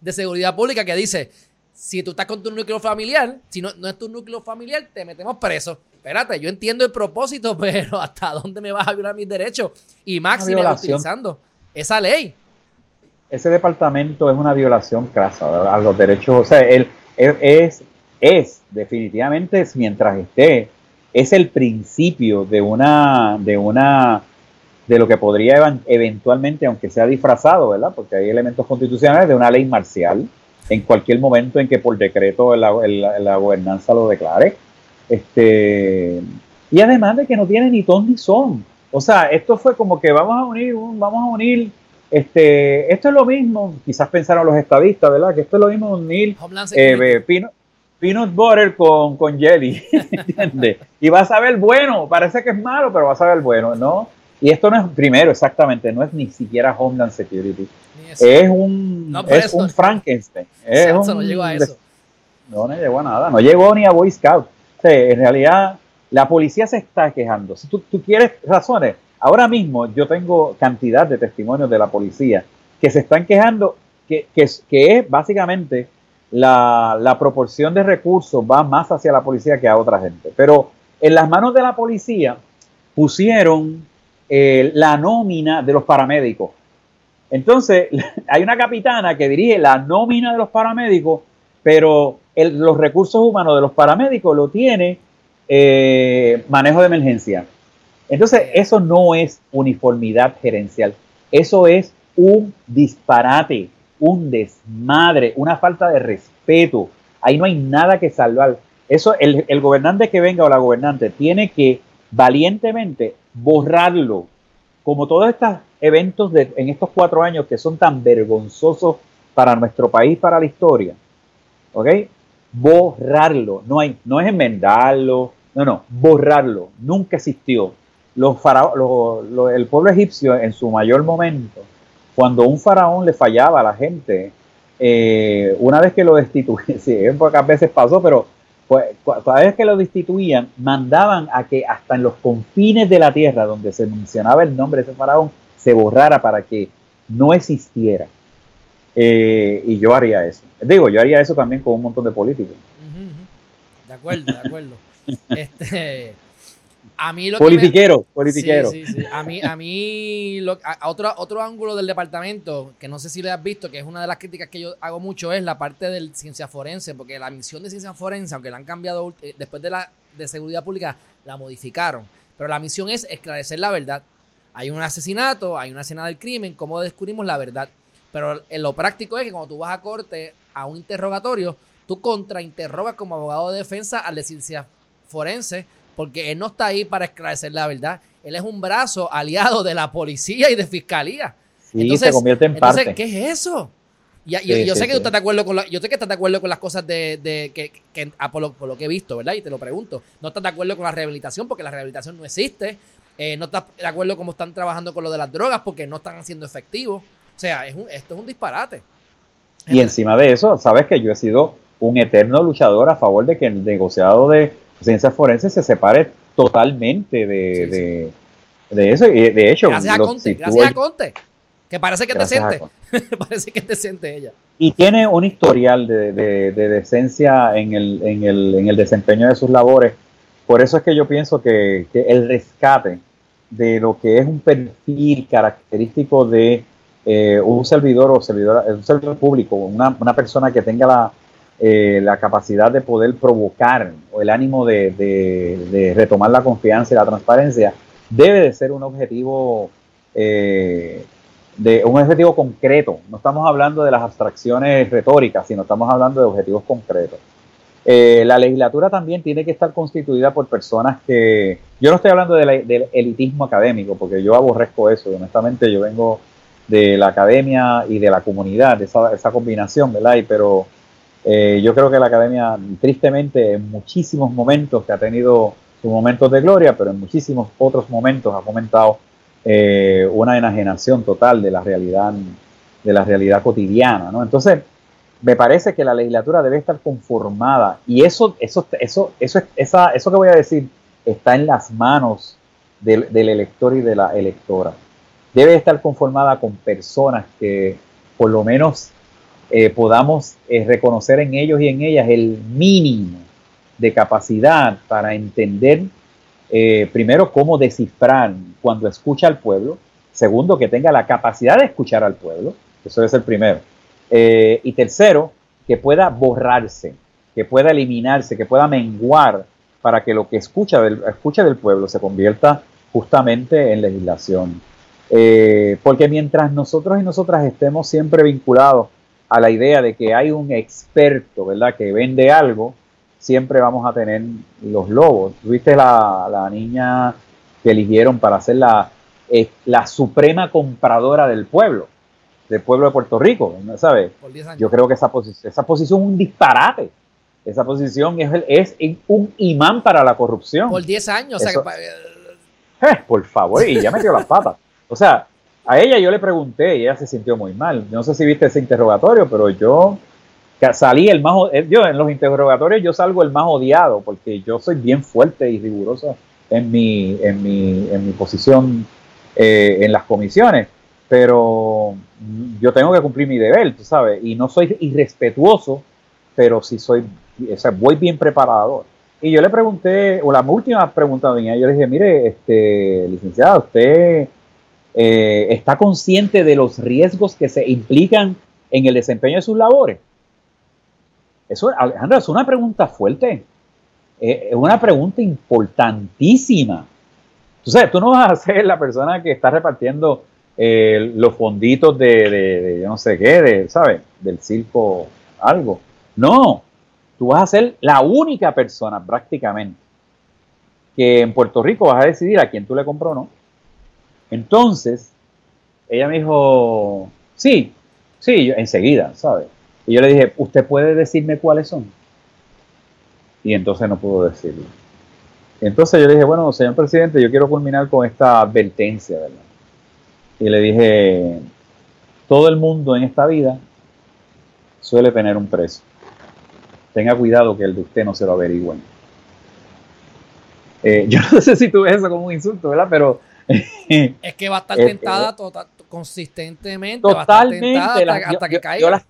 Speaker 2: de seguridad pública, que dice, si tú estás con tu núcleo familiar, si no, no es tu núcleo familiar, te metemos preso. Espérate, yo entiendo el propósito, pero ¿hasta dónde me vas a violar mis derechos? Y Maxi utilizando esa ley.
Speaker 3: Ese departamento es una violación crasa a los derechos. O sea, él, es, es definitivamente, mientras esté, es el principio de una, de una, de lo que podría eventualmente, aunque sea disfrazado, ¿verdad? Porque hay elementos constitucionales de una ley marcial en cualquier momento en que por decreto la, gobernanza lo declare. Este, y además de que no tiene ni ton ni son. O sea, esto fue como que vamos a unir, vamos a unir, este, esto es lo mismo, quizás pensaron los estadistas, ¿verdad? Que esto es lo mismo unir eh, peanut, butter con, con jelly, ¿entiendes? Y vas a ver bueno, parece que es malo, pero vas a ver bueno, ¿no? Y esto no es, primero, exactamente, no es ni siquiera Homeland Security. Es un, es un Frankenstein. no llegó a eso. No, no llegó a nada. No llegó ni a Boy Scout. en realidad, la policía se está quejando. Si tú, quieres razones, ahora mismo yo tengo cantidad de testimonios de la policía que se están quejando que, que, que es básicamente la, la, proporción de recursos va más hacia la policía que a otra gente. Pero en las manos de la policía pusieron la nómina de los paramédicos. Entonces, hay una capitana que dirige la nómina de los paramédicos, pero los recursos humanos de los paramédicos lo tiene eh, manejo de emergencia. Entonces, eso no es uniformidad gerencial, eso es un disparate, un desmadre, una falta de respeto. Ahí no hay nada que salvar. Eso, el gobernante que venga o la gobernante tiene que valientemente borrarlo, como todos estos eventos de, en estos cuatro años que son tan vergonzosos para nuestro país, para la historia, ¿ok? Borrarlo, no, hay, no es enmendarlo, no, no, borrarlo, nunca existió. Los el pueblo egipcio en su mayor momento, cuando un faraón le fallaba a la gente, eh, una vez que lo destituye, sí, pocas veces pasó, pero pues, cada vez que lo destituían, mandaban a que hasta en los confines de la tierra, donde se mencionaba el nombre de ese faraón, se borrara para que no existiera. Eh, y yo haría eso. Digo, yo haría eso también con un montón de políticos.
Speaker 2: De acuerdo, de acuerdo. este, a mí lo
Speaker 3: politiquero, que politiquero.
Speaker 2: Sí, sí, sí. A mí, a mí otro, otro ángulo del departamento, que no sé si le has visto, que es una de las críticas que yo hago mucho, es la parte de ciencia forense, porque la misión de ciencia forense, aunque la han cambiado eh, después de la de seguridad pública, la modificaron. Pero la misión es esclarecer la verdad. Hay un asesinato, hay una escena del crimen, ¿cómo descubrimos la verdad? Pero en lo práctico es que cuando tú vas a corte a un interrogatorio, tú contrainterrogas como abogado de defensa al de ciencia forense porque él no está ahí para esclarecer la verdad. Él es un brazo aliado de la policía y de fiscalía.
Speaker 3: Sí, entonces, se convierte en entonces,
Speaker 2: ¿qué es eso? Y, yo, sé que tú estás de acuerdo con yo sé que estás de acuerdo con las cosas de, que, ah, por, lo, que he visto, ¿verdad? Y te lo pregunto. No estás de acuerdo con la rehabilitación porque la rehabilitación no existe. Eh, no estás de acuerdo con cómo están trabajando con lo de las drogas porque no están haciendo efectivo. O sea, es esto es un disparate.
Speaker 3: Y encima de eso, sabes que yo he sido un eterno luchador a favor de que el negociado de ciencia forense se separe totalmente de, de, eso. Y de hecho,
Speaker 2: gracias a Conte, gracias a Conte, que parece que te siente. parece que te siente ella.
Speaker 3: Y tiene un historial de, decencia en el, en, el, en el desempeño de sus labores. Por eso es que yo pienso que, el rescate de lo que es un perfil característico de eh, un servidor o servidor, un servidor público, una, una persona que tenga la, eh, la capacidad de poder provocar o el ánimo de, retomar la confianza y la transparencia debe de ser un objetivo eh, de un objetivo concreto. No estamos hablando de las abstracciones retóricas, sino estamos hablando de objetivos concretos. Eh, la legislatura también tiene que estar constituida por personas que, yo no estoy hablando del elitismo académico, porque yo aborrezco eso, honestamente yo vengo de la academia y de la comunidad, esa, esa combinación, ¿verdad? pero eh, yo creo que la academia, tristemente, en muchísimos momentos que ha tenido sus momentos de gloria, pero en muchísimos otros momentos ha comentado eh, una enajenación total de la realidad, de la realidad cotidiana, ¿no? Entonces, me parece que la legislatura debe estar conformada y eso, eso, eso, eso, esa, eso que voy a decir está en las manos del elector y de la electora debe estar conformada con personas que por lo menos eh, podamos eh, reconocer en ellos y en ellas el mínimo de capacidad para entender, eh, primero, cómo descifrar cuando escucha al pueblo, segundo, que tenga la capacidad de escuchar al pueblo, eso es el primero, y tercero, que pueda borrarse, que pueda eliminarse, que pueda menguar para que lo que escucha del, escucha del pueblo se convierta justamente en legislación. Eh, porque mientras nosotros y nosotras estemos siempre vinculados a la idea de que hay un experto, ¿verdad?, que vende algo, siempre vamos a tener los lobos. ¿Viste la, la niña que eligieron para ser la, eh, la suprema compradora del pueblo, del pueblo de Puerto Rico? ¿Sabes? Yo creo que esa, esa posición es un disparate. Esa posición es, es un imán para la corrupción.
Speaker 2: Por 10 años. o sea,
Speaker 3: eh, por favor, y ya metió las patas. O sea, a ella yo le pregunté y ella se sintió muy mal. No sé si viste ese interrogatorio, pero yo salí el más, eh, yo en los interrogatorios yo salgo el más odiado porque yo soy bien fuerte y riguroso en mi, en mi, en mi posición eh, en las comisiones, pero yo tengo que cumplir mi deber, tú sabes, y no soy irrespetuoso, pero sí soy, o sea, voy bien preparado. Y yo le pregunté, o la última pregunta ella, yo le dije, mire, este, licenciada, usted eh, está consciente de los riesgos que se implican en el desempeño de sus labores? Eso, Alejandro, es una pregunta fuerte. Eh, es una pregunta importantísima. Tú sabes, tú no vas a ser la persona que está repartiendo eh, los fonditos de, yo no sé qué, de, ¿sabes? Del circo, algo. No, tú vas a ser la única persona prácticamente que en Puerto Rico vas a decidir a quién tú le compras o no. Entonces, ella me dijo, sí, sí, enseguida, ¿sabes? Y yo le dije, ¿usted puede decirme cuáles son? Y entonces no pudo decirlo. Entonces yo le dije, bueno, señor presidente, yo quiero culminar con esta advertencia, ¿verdad? Y le dije, todo el mundo en esta vida suele tener un precio. Tenga cuidado que el de usted no se lo averigüen. Eh, yo no sé si tú ves eso como un insulto, ¿verdad? Pero
Speaker 2: es que va a estar tentada tota, consistentemente, totalmente, hasta, que caiga.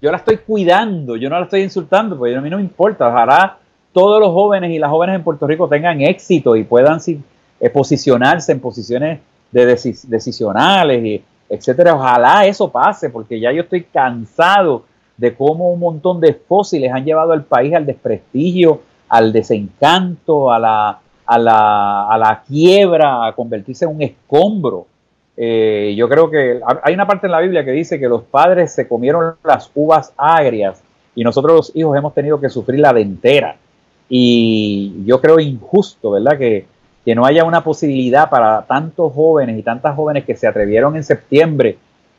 Speaker 3: Yo la, estoy cuidando, yo no la estoy insultando, porque a mí no me importa. Ojalá todos los jóvenes y las jóvenes en Puerto Rico tengan éxito y puedan eh, posicionarse en posiciones de decisionales, y etcétera. Ojalá eso pase, porque ya yo estoy cansado de cómo un montón de fósiles han llevado al país al desprestigio, al desencanto, a la a la, a la quiebra, a convertirse en un escombro. Eh, yo creo que hay una parte en la Biblia que dice que los padres se comieron las uvas agrias y nosotros los hijos hemos tenido que sufrir la dentera. Y yo creo injusto, ¿verdad? Que, que no haya una posibilidad para tantos jóvenes y tantas jóvenes que se atrevieron en septiembre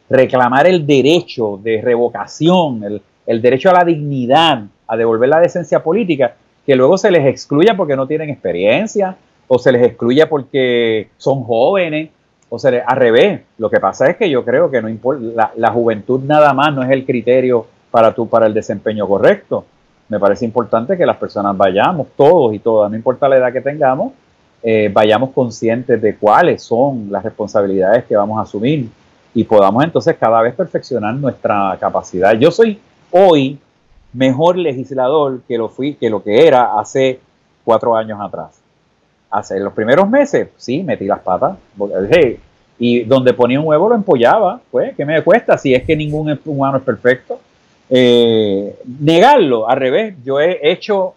Speaker 3: reclamar el derecho de revocación, el, el derecho a la dignidad, a devolver la decencia política, que luego se les excluya porque no tienen experiencia, o se les excluya porque son jóvenes, o se al revés. Lo que pasa es que yo creo que no importa, la, juventud nada más no es el criterio para tú, para el desempeño correcto. Me parece importante que las personas vayamos, todos y todas, no importa la edad que tengamos, eh, vayamos conscientes de cuáles son las responsabilidades que vamos a asumir y podamos entonces cada vez perfeccionar nuestra capacidad. Yo soy hoy mejor legislador que lo fui, que lo que era hace cuatro años atrás. Hace los primeros meses, sí, metí las patas. y donde ponía un huevo lo empollaba. Pues, ¿qué me cuesta si es que ningún humano es perfecto? Eh, negarlo, al revés. Yo he hecho,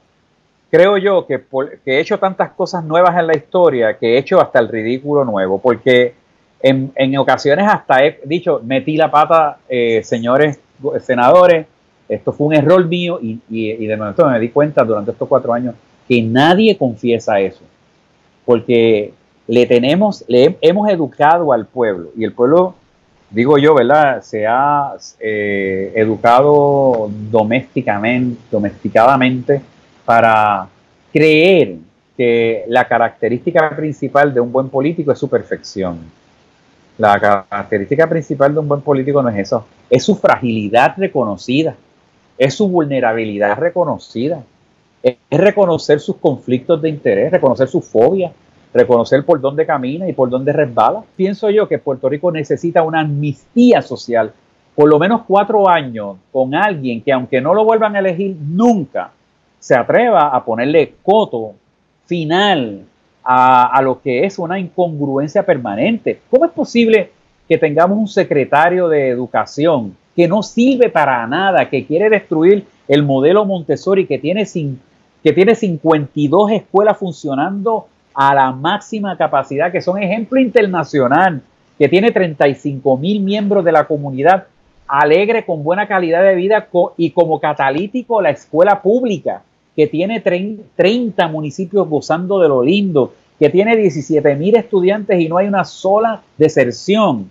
Speaker 3: creo yo, que, he hecho tantas cosas nuevas en la historia que he hecho hasta el ridículo nuevo. Porque en, ocasiones hasta he dicho, metí la pata, eh, señores senadores, esto fue un error mío y, de momento me di cuenta durante estos cuatro años que nadie confiesa eso, porque le tenemos, le hemos educado al pueblo y el pueblo digo yo, ¿verdad? Se ha eh, educado domésticamente, domesticadamente para creer que la característica principal de un buen político es su perfección. La característica principal de un buen político no es eso, es su fragilidad reconocida, es su vulnerabilidad reconocida, es reconocer sus conflictos de interés, reconocer su fobia, reconocer por dónde camina y por dónde resbala. Pienso yo que Puerto Rico necesita una amnistía social, por lo menos cuatro años, con alguien que aunque no lo vuelvan a elegir nunca, se atreva a ponerle coto final a, lo que es una incongruencia permanente. ¿Cómo es posible que tengamos un secretario de educación que no sirve para nada, que quiere destruir el modelo Montessori, que tiene, que tiene 52 escuelas funcionando a la máxima capacidad, que son ejemplo internacional, que tiene 35 mil miembros de la comunidad, alegre, con buena calidad de vida y como catalítico la escuela pública, que tiene 30 municipios gozando de lo lindo, que tiene 17 mil estudiantes y no hay una sola deserción.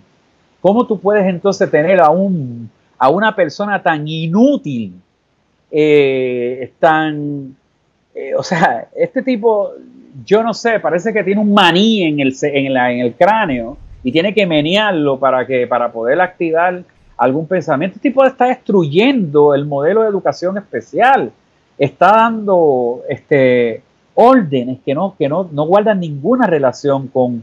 Speaker 3: ¿Cómo tú puedes entonces tener a, un, a una persona tan inútil, eh, tan... Eh, o sea, este tipo yo no sé, parece que tiene un maní en el, en, en el cráneo y tiene que menearlo para, que, para poder activar algún pensamiento. Este tipo está destruyendo el modelo de educación especial. Está dando este, órdenes que no, que no, no guardan ninguna relación con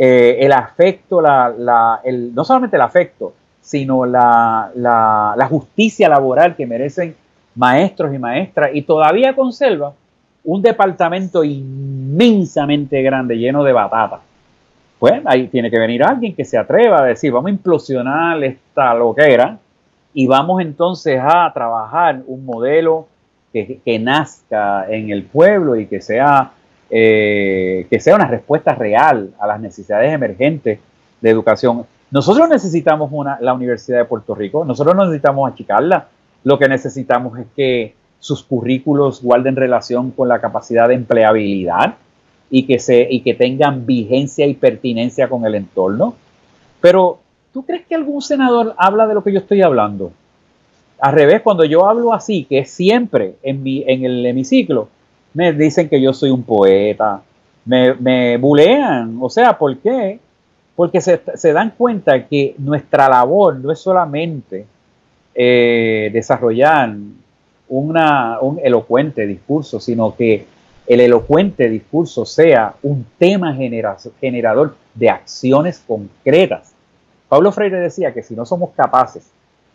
Speaker 3: eh, el afecto, la, la, el, no solamente el afecto, sino la, la, justicia laboral que merecen maestros y maestras y todavía conserva un departamento inmensamente grande, lleno de batata. Pues ahí tiene que venir alguien que se atreva a decir, vamos a implosionar esta loquera y vamos entonces a trabajar un modelo que, nazca en el pueblo y que sea, eh, que sea una respuesta real a las necesidades emergentes de educación. Nosotros necesitamos una, la Universidad de Puerto Rico, nosotros no necesitamos achicarla, lo que necesitamos es que sus currículos guarden relación con la capacidad de empleabilidad y que, se, y que tengan vigencia y pertinencia con el entorno. Pero, ¿tú crees que algún senador habla de lo que yo estoy hablando? Al revés, cuando yo hablo así, que es siempre en, mi, en el hemiciclo, me dicen que yo soy un poeta, me, me bulean. O sea, ¿por qué? Porque se, se dan cuenta que nuestra labor no es solamente eh, desarrollar una, un elocuente discurso, sino que el elocuente discurso sea un tema generador de acciones concretas. Pablo Freire decía que si no somos capaces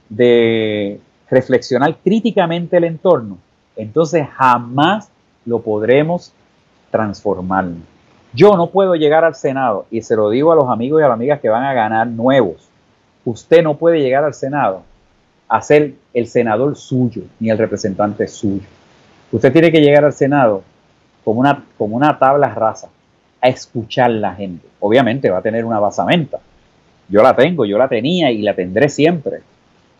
Speaker 3: de reflexionar críticamente el entorno, entonces jamás lo podremos transformar. Yo no puedo llegar al Senado, y se lo digo a los amigos y a las amigas que van a ganar nuevos, usted no puede llegar al Senado a ser el senador suyo ni el representante suyo. Usted tiene que llegar al Senado como una, como una tabla rasa, a escuchar la gente. Obviamente va a tener una basamenta. Yo la tengo, yo la tenía y la tendré siempre.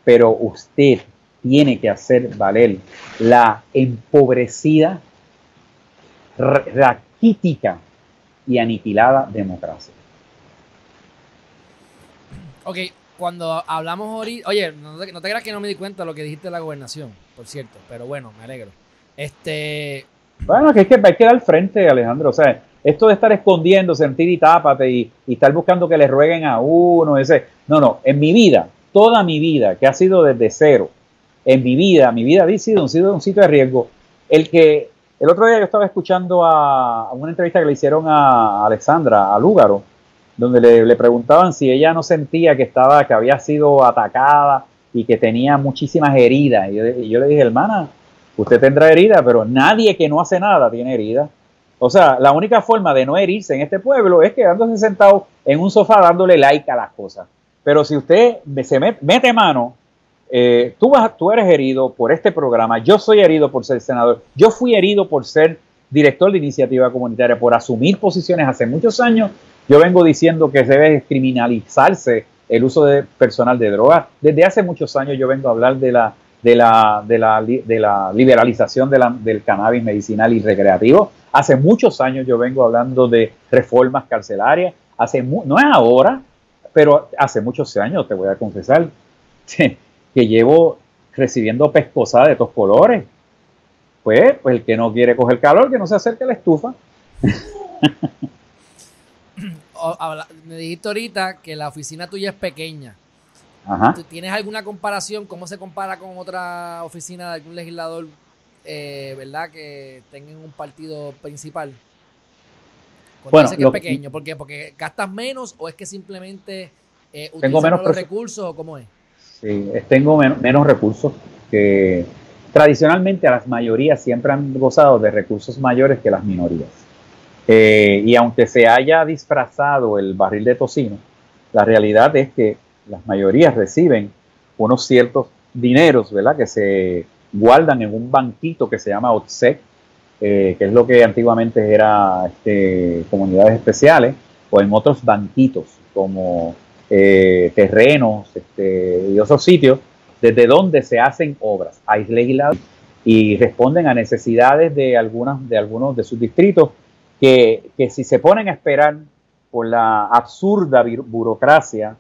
Speaker 3: Pero usted tiene que hacer valer la empobrecida, raquítica y aniquilada democracia.
Speaker 2: Ok, cuando hablamos ahorita, oye, no te, creas que no me di cuenta de lo que dijiste de la gobernación, por cierto, pero bueno, me alegro. Este.
Speaker 3: Bueno, que es que hay que dar frente, Alejandro. O sea, esto de estar escondiendo, sentir y tápate y, estar buscando que le rueguen a uno, ese. No, no, en mi vida, toda mi vida, que ha sido desde cero, en mi vida, mi vida ha sido un, sido un sitio de riesgo. El que, el otro día yo estaba escuchando a, una entrevista que le hicieron a Alexandra, a Lúgaro, donde le, preguntaban si ella no sentía que estaba, que había sido atacada y que tenía muchísimas heridas. Y yo, le dije, hermana, usted tendrá heridas, pero nadie que no hace nada tiene heridas. O sea, la única forma de no herirse en este pueblo es quedándose sentado en un sofá dándole like a las cosas. Pero si usted se mete mano, eh, tú, vas, tú eres herido por este programa, yo soy herido por ser senador, yo fui herido por ser director de iniciativa comunitaria, por asumir posiciones hace muchos años yo vengo diciendo que debe criminalizarse el uso de personal de drogas. Desde hace muchos años yo vengo a hablar de la, de la, de la, de la liberalización de la, del cannabis medicinal y recreativo. Hace muchos años yo vengo hablando de reformas carcelarias. Hace no es ahora. pero hace muchos años, te voy a confesar, que llevo recibiendo pescosadas de todos colores. Pues, pues el que no quiere coger calor, que no se acerque a la estufa.
Speaker 2: me dijiste ahorita que la oficina tuya es pequeña. ¿Tienes alguna comparación? ¿Cómo se compara con otra oficina de algún legislador, eh, verdad, que tenga un partido principal? Cuando dice que es pequeño, ¿por qué? ¿Porque gastas menos o es que simplemente eh,
Speaker 3: menos
Speaker 2: los recursos o cómo es?
Speaker 3: Tengo menos recursos que tradicionalmente las mayorías siempre han gozado de recursos mayores que las minorías. Eh, y aunque se haya disfrazado el barril de tocino, la realidad es que las mayorías reciben unos ciertos dineros, ¿verdad? Que se guardan en un banquito que se llama OTSEC, eh, que es lo que antiguamente era este, comunidades especiales, o en otros banquitos como eh, terrenos este, y otros sitios, desde donde se hacen obras. Legisladores y responden a necesidades de, algunas, de algunos de sus distritos que, que si se ponen a esperar por la absurda burocracia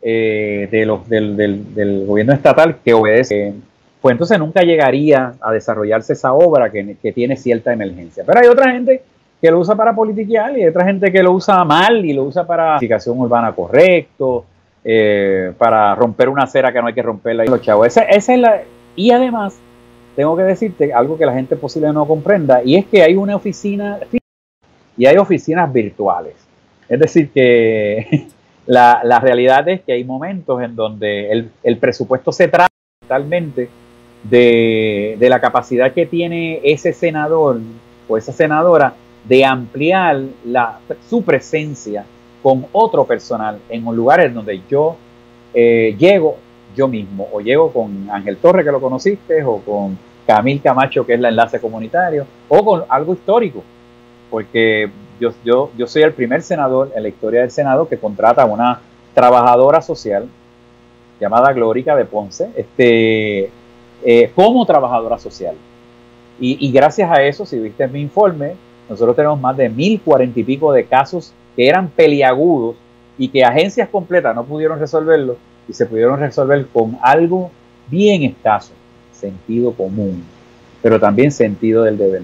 Speaker 3: eh, de los, del, gobierno estatal que obedece, pues entonces nunca llegaría a desarrollarse esa obra que, tiene cierta emergencia. Pero hay otra gente que lo usa para politiquear y hay otra gente que lo usa mal y lo usa para edificación urbana correcto, eh, para romper una acera que no hay que romperla. Los chavos. Esa, esa es la, y además, tengo que decirte algo que la gente posible no comprenda, y es que hay una oficina y hay oficinas virtuales. Es decir, que la, la realidad es que hay momentos en donde el, el presupuesto se trata totalmente de, de, la capacidad que tiene ese senador o esa senadora de ampliar su presencia con otro personal en un lugar en donde yo eh, llego yo mismo, o llego con Ángel Torre, que lo conociste, o con Camil Camacho, que es la enlace comunitario, o con algo histórico, porque yo, yo, yo soy el primer senador en la historia del Senado que contrata a una trabajadora social llamada Glórica de Ponce, este, eh, como trabajadora social. Y, y, gracias a eso, si viste mi informe, nosotros tenemos más de mil cuarenta y pico de casos que eran peliagudos y que agencias completas no pudieron resolverlo y se pudieron resolver con algo bien escaso, sentido común, pero también sentido del deber.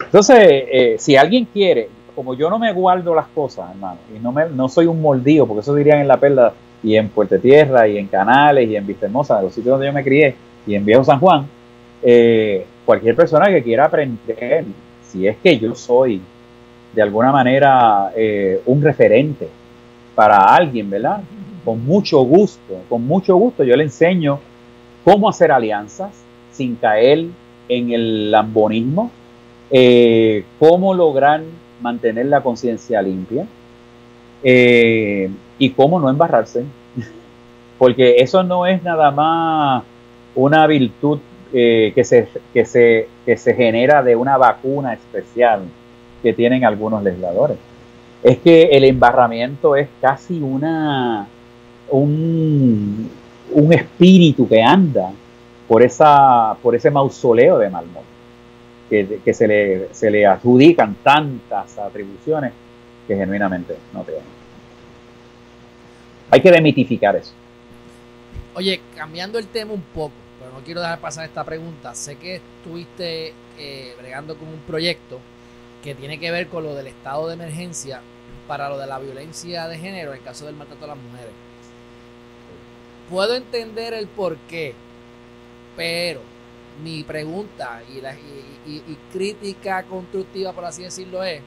Speaker 3: Entonces, eh, si alguien quiere, como yo no me guardo las cosas, hermano, y no, me, no soy un mordido, porque eso dirían en La Perla y en Puerto Tierra y en Canales y en Vista Hermosa, los sitios donde yo me crié, y en Viejo San Juan, eh, cualquier persona que quiera aprender, si es que yo soy de alguna manera eh, un referente para alguien, ¿verdad? Con mucho gusto, con mucho gusto yo le enseño cómo hacer alianzas sin caer en el lambonismo, eh, cómo lograr mantener la conciencia limpia eh, y cómo no embarrarse, porque eso no es nada más una virtud que, se, que, se, que se genera de una vacuna especial que tienen algunos legisladores. Es que el embarramiento es casi una un, un espíritu que anda por, esa, por ese mausoleo de Malmón, que, que se, le, se le adjudican tantas atribuciones que genuinamente no tienen. Hay que demitificar eso.
Speaker 2: Oye, cambiando el tema un poco, no quiero dejar pasar esta pregunta. Sé que estuviste eh, bregando con un proyecto que tiene que ver con lo del estado de emergencia para lo de la violencia de género en el caso del maltrato a las mujeres. Puedo entender el por qué, pero mi pregunta y, la, y, crítica constructiva, por así decirlo, es,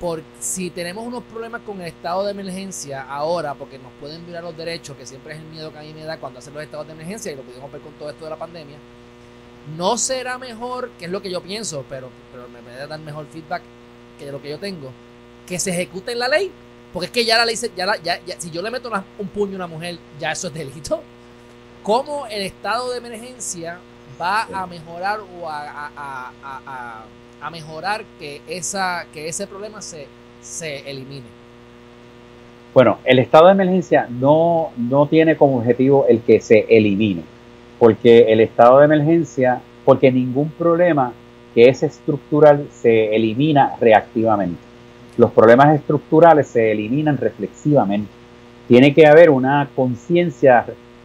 Speaker 2: por si tenemos unos problemas con el estado de emergencia ahora, porque nos pueden violar los derechos, que siempre es el miedo que a mí me da cuando hacen los estados de emergencia, y lo pudimos ver con todo esto de la pandemia, no será mejor, que es lo que yo pienso, pero, pero me, me dar mejor feedback que lo que yo tengo, que se ejecute en la ley. Porque es que ya la ley, ya, ya, si yo le meto un puño a una mujer, ya eso es delito. ¿Cómo el estado de emergencia va a mejorar o a, a, a, mejorar que, esa, que ese problema se, se elimine?
Speaker 3: Bueno, el estado de emergencia no, no tiene como objetivo el que se elimine porque el estado de emergencia, porque ningún problema que es estructural se elimina reactivamente. los problemas estructurales se eliminan reflexivamente. Tiene que haber una conciencia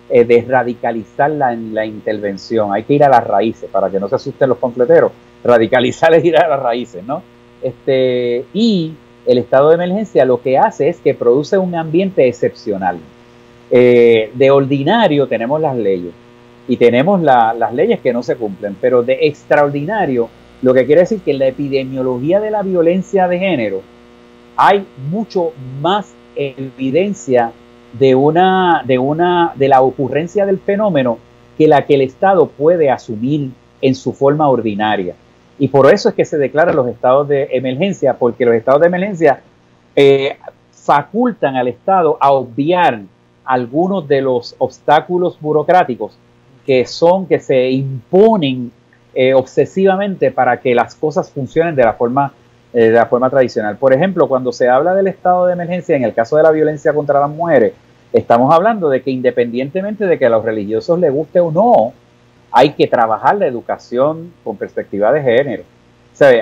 Speaker 3: eh, de radicalizar la, la intervención. Hay que ir a las raíces para que no se asusten los completeros. Radicalizar es ir a las raíces, ¿no? Este, y el estado de emergencia lo que hace es que produce un ambiente excepcional. Eh, de ordinario tenemos las leyes y tenemos las leyes que no se cumplen, pero de extraordinario, lo que quiere decir que en la epidemiología de la violencia de género hay mucho más evidencia de una, de una, de la ocurrencia del fenómeno que la que el Estado puede asumir en su forma ordinaria. Y por eso es que se declaran los estados de emergencia, porque los estados de emergencia eh, facultan al Estado a obviar algunos de los obstáculos burocráticos que son, que se imponen eh, obsesivamente para que las cosas funcionen de la forma eh, de la forma tradicional. Por ejemplo, cuando se habla del estado de emergencia en el caso de la violencia contra las mujeres, estamos hablando de que independientemente de que a los religiosos les guste o no, hay que trabajar la educación con perspectiva de género.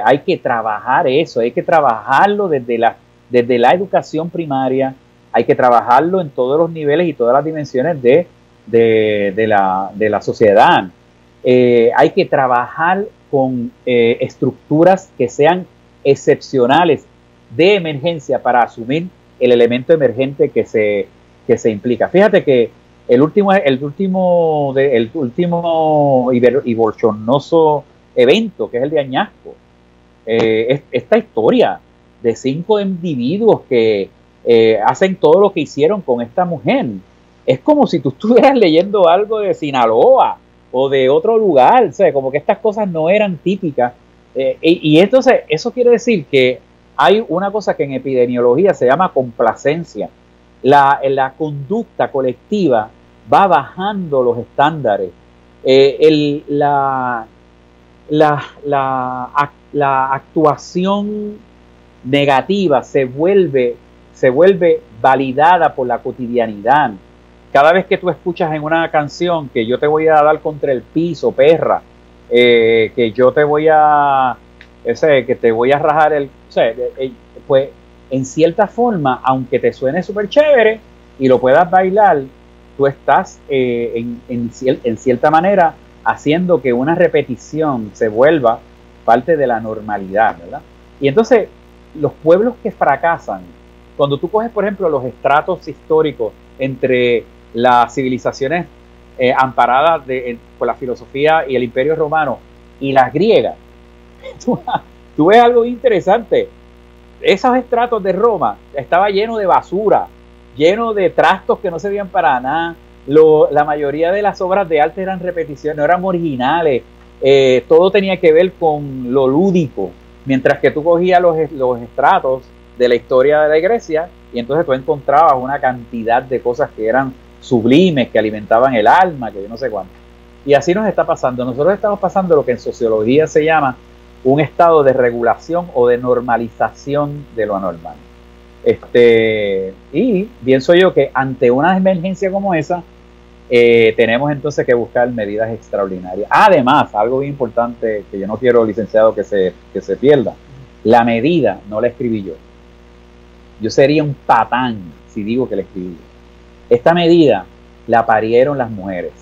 Speaker 3: Hay que trabajar eso, hay que trabajarlo desde la, desde la educación primaria, hay que trabajarlo en todos los niveles y todas las dimensiones de, de, la, de la, sociedad. Eh, hay que trabajar con eh, estructuras que sean excepcionales de emergencia para asumir el elemento emergente que se, que se implica. Fíjate que el último, el último, el último y bolchonoso evento, que es el de Añasco, eh, esta historia de cinco individuos que eh, hacen todo lo que hicieron con esta mujer. Es como si tú estuvieras leyendo algo de Sinaloa o de otro lugar, sea, como que estas cosas no eran típicas eh, y, entonces eso quiere decir que hay una cosa que en epidemiología se llama complacencia. La, la conducta colectiva va bajando los estándares. Eh, la, actuación negativa se vuelve, se vuelve validada por la cotidianidad. Cada vez que tú escuchas en una canción que yo te voy a dar contra el piso, perra, eh, que yo te voy a, ese, que te voy a rajar el, eh, eh, pues en cierta forma, aunque te suene súper chévere y lo puedas bailar, tú estás en, en, cierta manera haciendo que una repetición se vuelva parte de la normalidad, ¿verdad? Y entonces, los pueblos que fracasan, cuando tú coges, por ejemplo, los estratos históricos entre las civilizaciones eh, amparadas por la filosofía y el imperio romano y las griegas, tú, ves algo interesante. Esos estratos de Roma estaba lleno de basura, lleno de trastos que no servían para nada. la mayoría de las obras de arte eran repeticiones, no eran originales. Eh, todo tenía que ver con lo lúdico. Mientras que tú cogías los, los estratos de la historia de la Grecia y entonces tú encontrabas una cantidad de cosas que eran sublimes que alimentaban el alma, que yo no sé cuánto. Y así nos está pasando. Nosotros estamos pasando lo que en sociología se llama un estado de regulación o de normalización de lo anormal. Este, y pienso yo que ante una emergencia como esa, eh, tenemos entonces que buscar medidas extraordinarias. Además, algo bien importante que yo no quiero, licenciado, que se, que se pierda, la medida no la escribí yo. Yo sería un patán si digo que la escribí yo. Esta medida la parieron las mujeres.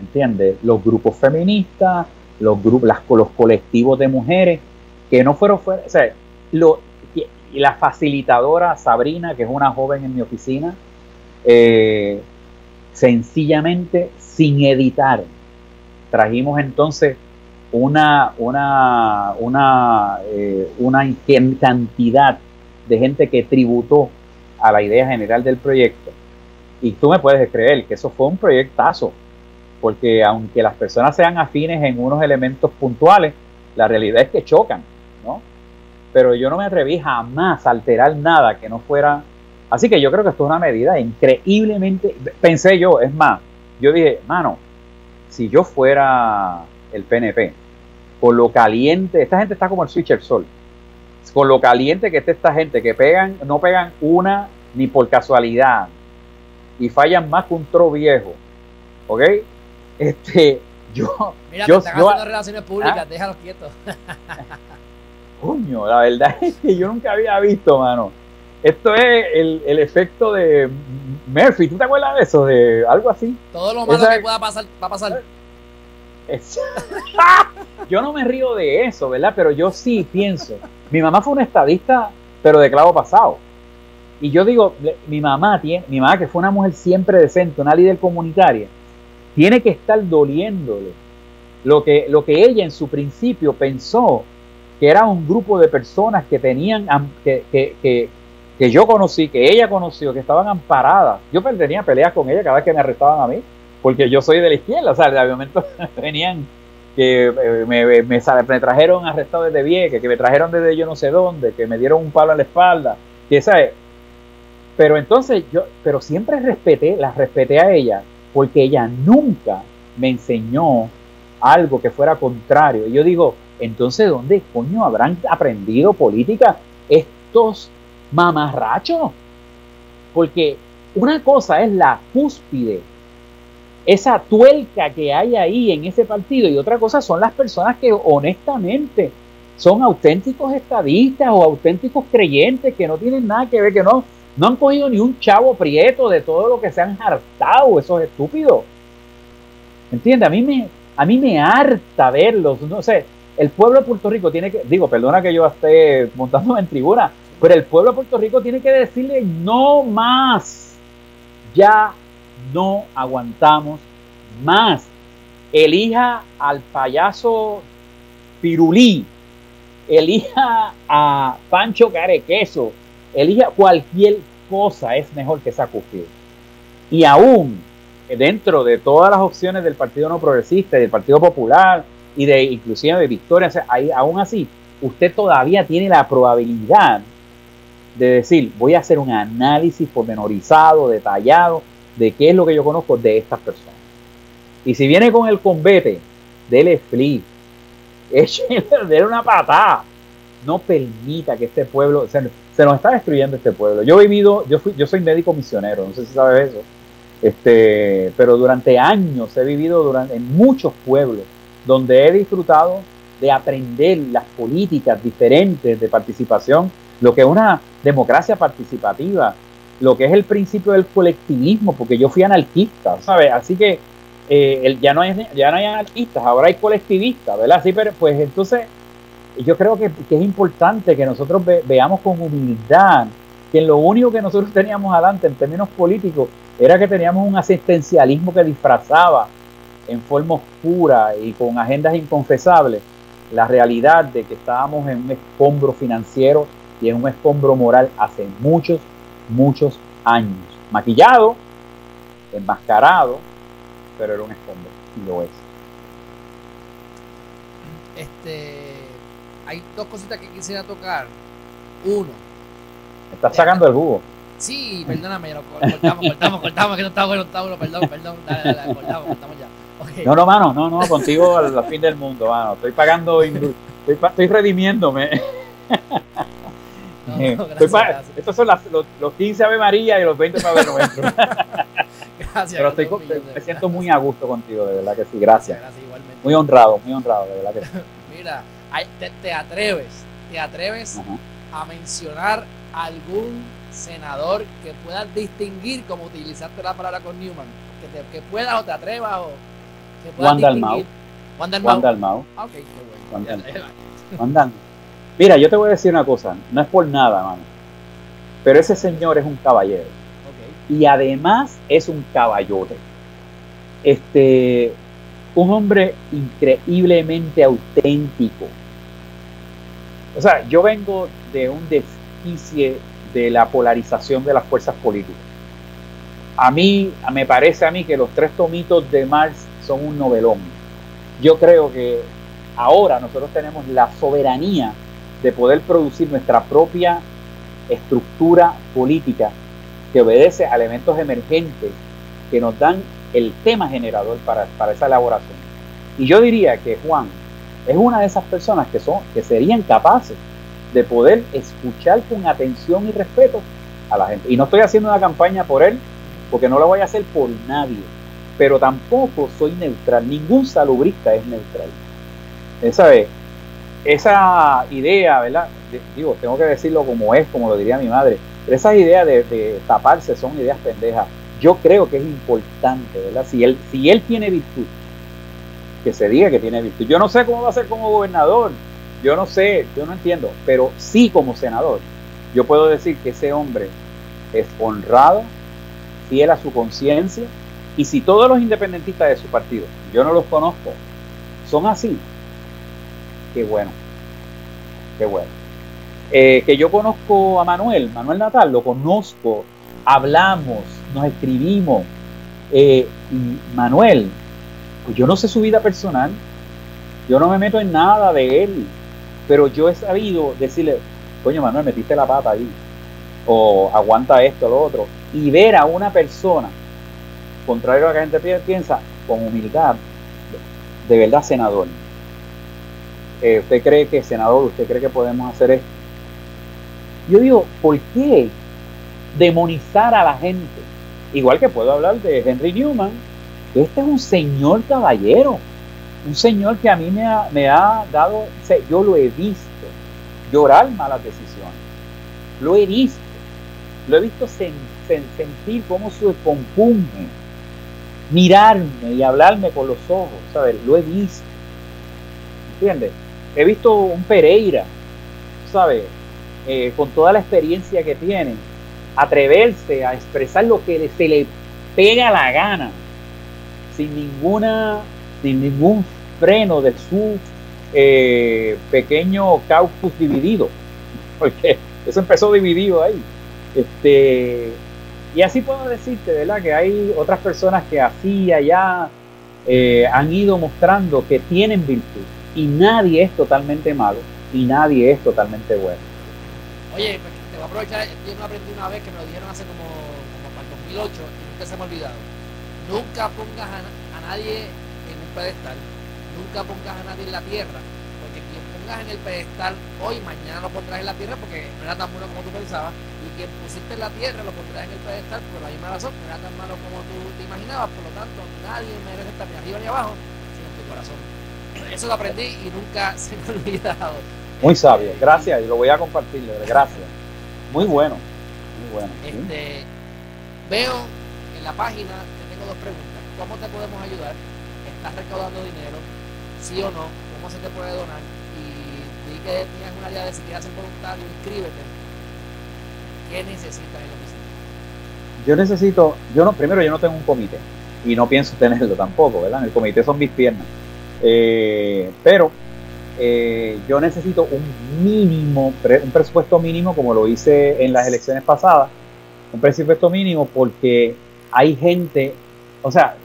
Speaker 3: ¿Entiendes? Los grupos feministas, los grupos, los colectivos de mujeres, que no fueron, o sea, lo, y la facilitadora Sabrina, que es una joven en mi oficina, eh, sencillamente sin editar, trajimos entonces una, una, una, eh, una cantidad de gente que tributó a la idea general del proyecto y tú me puedes creer que eso fue un proyectazo, porque aunque las personas sean afines en unos elementos puntuales, la realidad es que chocan. Pero yo no me atreví jamás a alterar nada que no fuera... Así que yo creo que esto es una medida increíblemente... Pensé yo, es más, yo dije, mano, si yo fuera el PNP, con lo caliente, esta gente está como el switcher sol, con lo caliente que está esta gente, que pegan, no pegan una ni por casualidad, y fallan más que un tro viejo. ¿Ok? Este, yo.
Speaker 2: Mira, yo, te están haciendo relaciones públicas, ¿Ah? déjalos quietos.
Speaker 3: coño, la verdad es que yo nunca había visto, mano. Esto es el, el efecto de Murphy. ¿Tú te acuerdas de eso? De algo así.
Speaker 2: Todo lo malo
Speaker 3: Esa-
Speaker 2: que pueda pasar, va a pasar.
Speaker 3: Es- yo no me río de eso, ¿verdad? Pero yo sí pienso. Mi mamá fue una estadista, pero de clavo pasado. Y yo digo, mi mamá tiene, mi mamá que fue una mujer siempre decente, una líder comunitaria, tiene que estar doliéndole lo que, lo que ella en su principio pensó que era un grupo de personas que tenían, que, que, que, que yo conocí, que ella conoció, que estaban amparadas. Yo tenía peleas con ella cada vez que me arrestaban a mí, porque yo soy de la izquierda, o sea, de momento venían que eh, me, me, trajeron arrestado desde Vieques, que me trajeron desde yo no sé dónde, que me dieron un palo en la espalda, que sabes. Pero entonces yo, pero siempre respeté, las respeté a ella, porque ella nunca me enseñó algo que fuera contrario. Y yo digo, entonces, ¿dónde coño habrán aprendido política estos mamarrachos? Porque una cosa es la cúspide, esa tuerca que hay ahí en ese partido, y otra cosa son las personas que honestamente son auténticos estadistas o auténticos creyentes que no tienen nada que ver, que no, no han cogido ni un chavo prieto de todo lo que se han hartado, esos estúpidos. ¿Entiendes? A mí me, a mí me harta verlos. No sé, el pueblo de Puerto Rico tiene que, digo, perdona que yo esté montándome en tribuna, pero el pueblo de Puerto Rico tiene que decirle no más. Ya no aguantamos más. Elija al payaso Pirulí, elija a Pancho Carequeso, elija cualquier cosa, es mejor que esa. Y aún dentro de todas las opciones del Partido No Progresista y del Partido Popular y de inclusive de Victoria, o ahí, aún así, usted todavía tiene la probabilidad de decir, voy a hacer un análisis pormenorizado, detallado, de qué es lo que yo conozco de estas personas. Y si viene con el convete, dele flip, dele una patada. No permita que este pueblo, se, se nos está destruyendo este pueblo. Yo he vivido, yo, fui, yo soy médico misionero, no sé si sabes eso. Este, pero durante años he vivido durante, en muchos pueblos donde he disfrutado de aprender las políticas diferentes de participación, lo que es una democracia participativa, lo que es el principio del colectivismo, porque yo fui anarquista, ¿sabes? Así que eh, ya, no hay, ya no hay anarquistas, ahora hay colectivistas, ¿verdad? Sí, pero pues entonces yo creo que, que es importante que nosotros ve, veamos con humildad que lo único que nosotros teníamos adelante en términos políticos era que teníamos un asistencialismo que disfrazaba en forma oscura y con agendas inconfesables la realidad de que estábamos en un escombro financiero y en un escombro moral hace muchos, muchos años. Maquillado, enmascarado, pero era un escombro y lo es.
Speaker 2: Este, hay dos cositas que quisiera tocar. Uno,
Speaker 3: estás sacando el jugo.
Speaker 2: sí, perdóname, ya lo cortamos, cortamos, cortamos, que no está bueno, no está bueno, perdón, perdón, dale, dale, cortamos, cortamos ya.
Speaker 3: No, no, mano, no, no, contigo al, al fin del mundo, mano. Estoy pagando, estoy, estoy redimiéndome.
Speaker 2: No, no,
Speaker 3: Estoy
Speaker 2: gracias,
Speaker 3: estos son las- los, los 15 Ave María y los 20 Padre Nuestro.
Speaker 2: gracias.
Speaker 3: Pero estoy,
Speaker 2: de
Speaker 3: me siento muy a gusto contigo, de verdad que sí, gracias.
Speaker 2: Gracias, igualmente.
Speaker 3: Muy honrado, muy honrado, de verdad que sí.
Speaker 2: Mira, te, te atreves, te atreves
Speaker 3: Ajá.
Speaker 2: a mencionar algún senador que puedas distinguir, como utilizaste la palabra con Newman, que, te, que puedas o te atrevas o
Speaker 3: Juan Dalmau.
Speaker 2: Juan. Ah,
Speaker 3: Juan Dalmau. Mira, yo te voy a decir una cosa, no es por nada, mano. Pero ese señor es un caballero. Y además es un caballote. Este, un hombre increíblemente auténtico. O sea, yo vengo de un desquicie de la polarización de las fuerzas políticas. A mí, me parece a mí que los tres tomitos de Marx son un novelón. Yo creo que ahora nosotros tenemos la soberanía de poder producir nuestra propia estructura política que obedece a elementos emergentes que nos dan el tema generador para, para esa elaboración. Y yo diría que Juan es una de esas personas que, son, que serían capaces de poder escuchar con atención y respeto a la gente. Y no estoy haciendo una campaña por él, porque no lo voy a hacer por nadie, pero tampoco soy neutral. Ningún salubrista es neutral. Esa es. esa idea, ¿verdad? digo, tengo que decirlo como es, como lo diría mi madre, pero esas ideas de, taparse son ideas pendejas. Yo creo que es importante, ¿verdad? Si él, si él tiene virtud, que se diga que tiene virtud. Yo no sé cómo va a ser como gobernador, yo no sé, yo no entiendo, pero sí como senador, yo puedo decir que ese hombre es honrado, fiel a su conciencia, y si todos los independentistas de su partido, yo no los conozco, son así, qué bueno, qué bueno. Eh, que yo conozco a Manuel, Manuel Natal, lo conozco, hablamos, nos escribimos. Eh, y Manuel, pues yo no sé su vida personal, yo no me meto en nada de él, pero yo he sabido decirle, coño Manuel, metiste la pata ahí, o aguanta esto, lo otro, y ver a una persona, contrario a lo que la gente piensa, con humildad, de verdad senador. Eh, ¿Usted cree que senador, usted cree que podemos hacer esto? Yo digo, ¿por qué demonizar a la gente? Igual que puedo hablar de Henry Newman, este es un señor caballero, un señor que a mí me ha, me ha dado, yo lo he visto llorar malas decisiones, lo he visto, lo he visto sentir cómo se compunge, mirarme y hablarme con los ojos, ¿sabes? Lo he visto, ¿entiendes? He visto un Pereira, ¿sabes? Eh, con toda la experiencia que tiene, atreverse a expresar lo que se le pega la gana, sin ninguna, sin ningún freno de su eh, pequeño caucus dividido, porque eso empezó dividido ahí. Este, y así puedo decirte, ¿verdad? Que hay otras personas que así allá eh, han ido mostrando que tienen virtud y nadie es totalmente malo y nadie es totalmente bueno.
Speaker 2: Oye, pues, te voy a aprovechar, yo no aprendí una vez que me lo dijeron hace como, para el 2008 y nunca se me ha olvidado. Nunca pongas a, nadie en un pedestal, nunca pongas a nadie en la tierra, pongas en el pedestal hoy, mañana lo pondrás en la tierra porque no era tan bueno como tú pensabas, y quien pusiste en la tierra lo pondrás en el pedestal por la misma razón, no era tan malo como tú te imaginabas, por lo tanto nadie merece estar ni arriba ni abajo, sino tu corazón. Eso lo aprendí y nunca se me ha olvidado.
Speaker 3: Muy sabio, gracias, y lo voy a compartir, gracias. Muy bueno, muy bueno.
Speaker 2: Este, veo en la página que tengo dos preguntas. ¿Cómo te podemos ayudar? ¿Estás recaudando dinero? ¿Sí o no? ¿Cómo se te puede donar? Que tienes una de si quieres ser voluntario, inscríbete. ¿Qué necesitas en la oficina?
Speaker 3: Yo necesito, yo no, primero yo no tengo un comité y no pienso tenerlo tampoco, ¿verdad? El comité son mis piernas. Eh, pero eh, yo necesito un mínimo, un presupuesto mínimo, como lo hice en las elecciones pasadas, un presupuesto mínimo porque hay gente, o sea,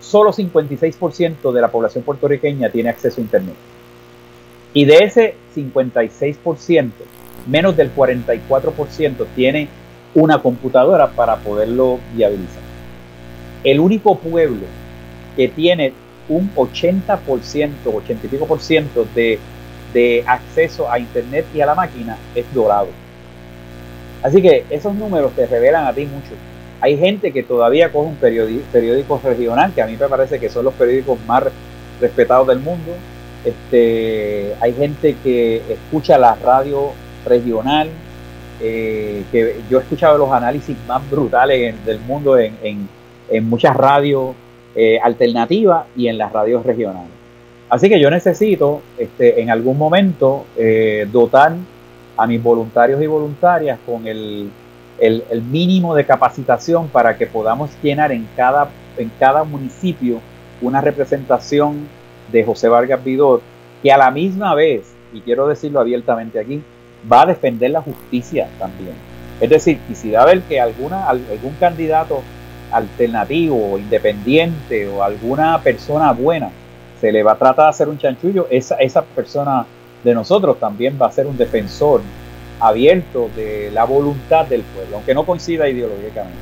Speaker 3: solo 56% de la población puertorriqueña tiene acceso a Internet. Y de ese 56%, menos del 44% tiene una computadora para poderlo viabilizar. El único pueblo que tiene un 80%, 80 y pico por ciento de, acceso a Internet y a la máquina es dorado. Así que esos números te revelan a ti mucho. Hay gente que todavía coge un periódico, regional, que a mí me parece que son los periódicos más respetados del mundo. Este, hay gente que escucha la radio regional, eh, que yo he escuchado los análisis más brutales del mundo en, en, en muchas radios eh, alternativa y en las radios regionales. Así que yo necesito este, en algún momento eh, dotar a mis voluntarios y voluntarias con el, mínimo de capacitación para que podamos llenar en cada, en cada municipio una representación de José Vargas Vidor que a la misma vez, y quiero decirlo abiertamente aquí, va a defender la justicia también. Es decir, quisiera ver que alguna, algún candidato alternativo independiente o alguna persona buena se le va a tratar de hacer un chanchullo, esa, esa persona de nosotros también va a ser un defensor abierto de la voluntad del pueblo, aunque no coincida ideológicamente.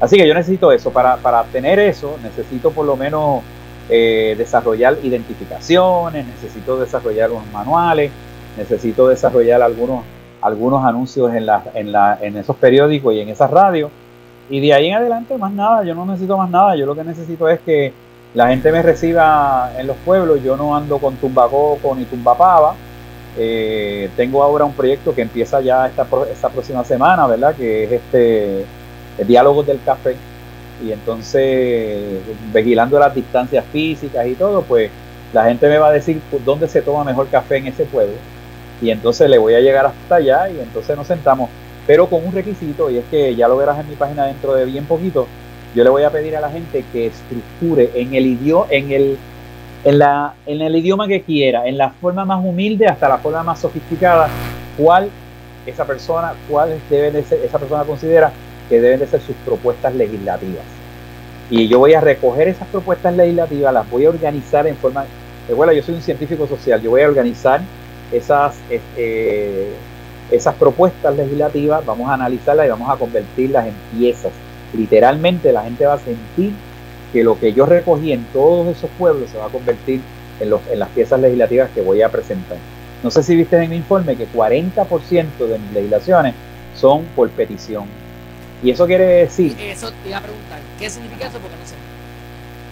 Speaker 3: Así que yo necesito eso. Para, para tener eso, necesito por lo menos eh, desarrollar identificaciones, necesito desarrollar unos manuales, necesito desarrollar algunos, algunos anuncios en, la, en, la, en esos periódicos y en esas radios y de ahí en adelante más nada, yo no necesito más nada, yo lo que necesito es que la gente me reciba en los pueblos, yo no ando con tumbacoco ni tumbapava, Eh, tengo ahora un proyecto que empieza ya esta, esta próxima semana, ¿verdad? Que es este Diálogos del Café. Y entonces, vigilando las distancias físicas y todo, pues la gente me va a decir dónde se toma mejor café en ese pueblo. Y entonces le voy a llegar hasta allá y entonces nos sentamos. Pero con un requisito, y es que ya lo verás en mi página dentro de bien poquito, yo le voy a pedir a la gente que estructure en el idioma, en el, en la, en el idioma que quiera, en la forma más humilde hasta la forma más sofisticada, cuál esa persona, cuál debe de ser, esa persona considera que deben de ser sus propuestas legislativas. Y yo voy a recoger esas propuestas legislativas, las voy a organizar en forma, bueno, yo soy un científico social, yo voy a organizar esas, este, esas propuestas legislativas, vamos a analizarlas y vamos a convertirlas en piezas. Literalmente la gente va a sentir que lo que yo recogí en todos esos pueblos se va a convertir en, los, en las piezas legislativas que voy a presentar. No sé si viste en mi informe que 40% de mis legislaciones son por petición. Y eso quiere decir...
Speaker 2: Eso te iba a preguntar, ¿qué significa eso? Porque no sé.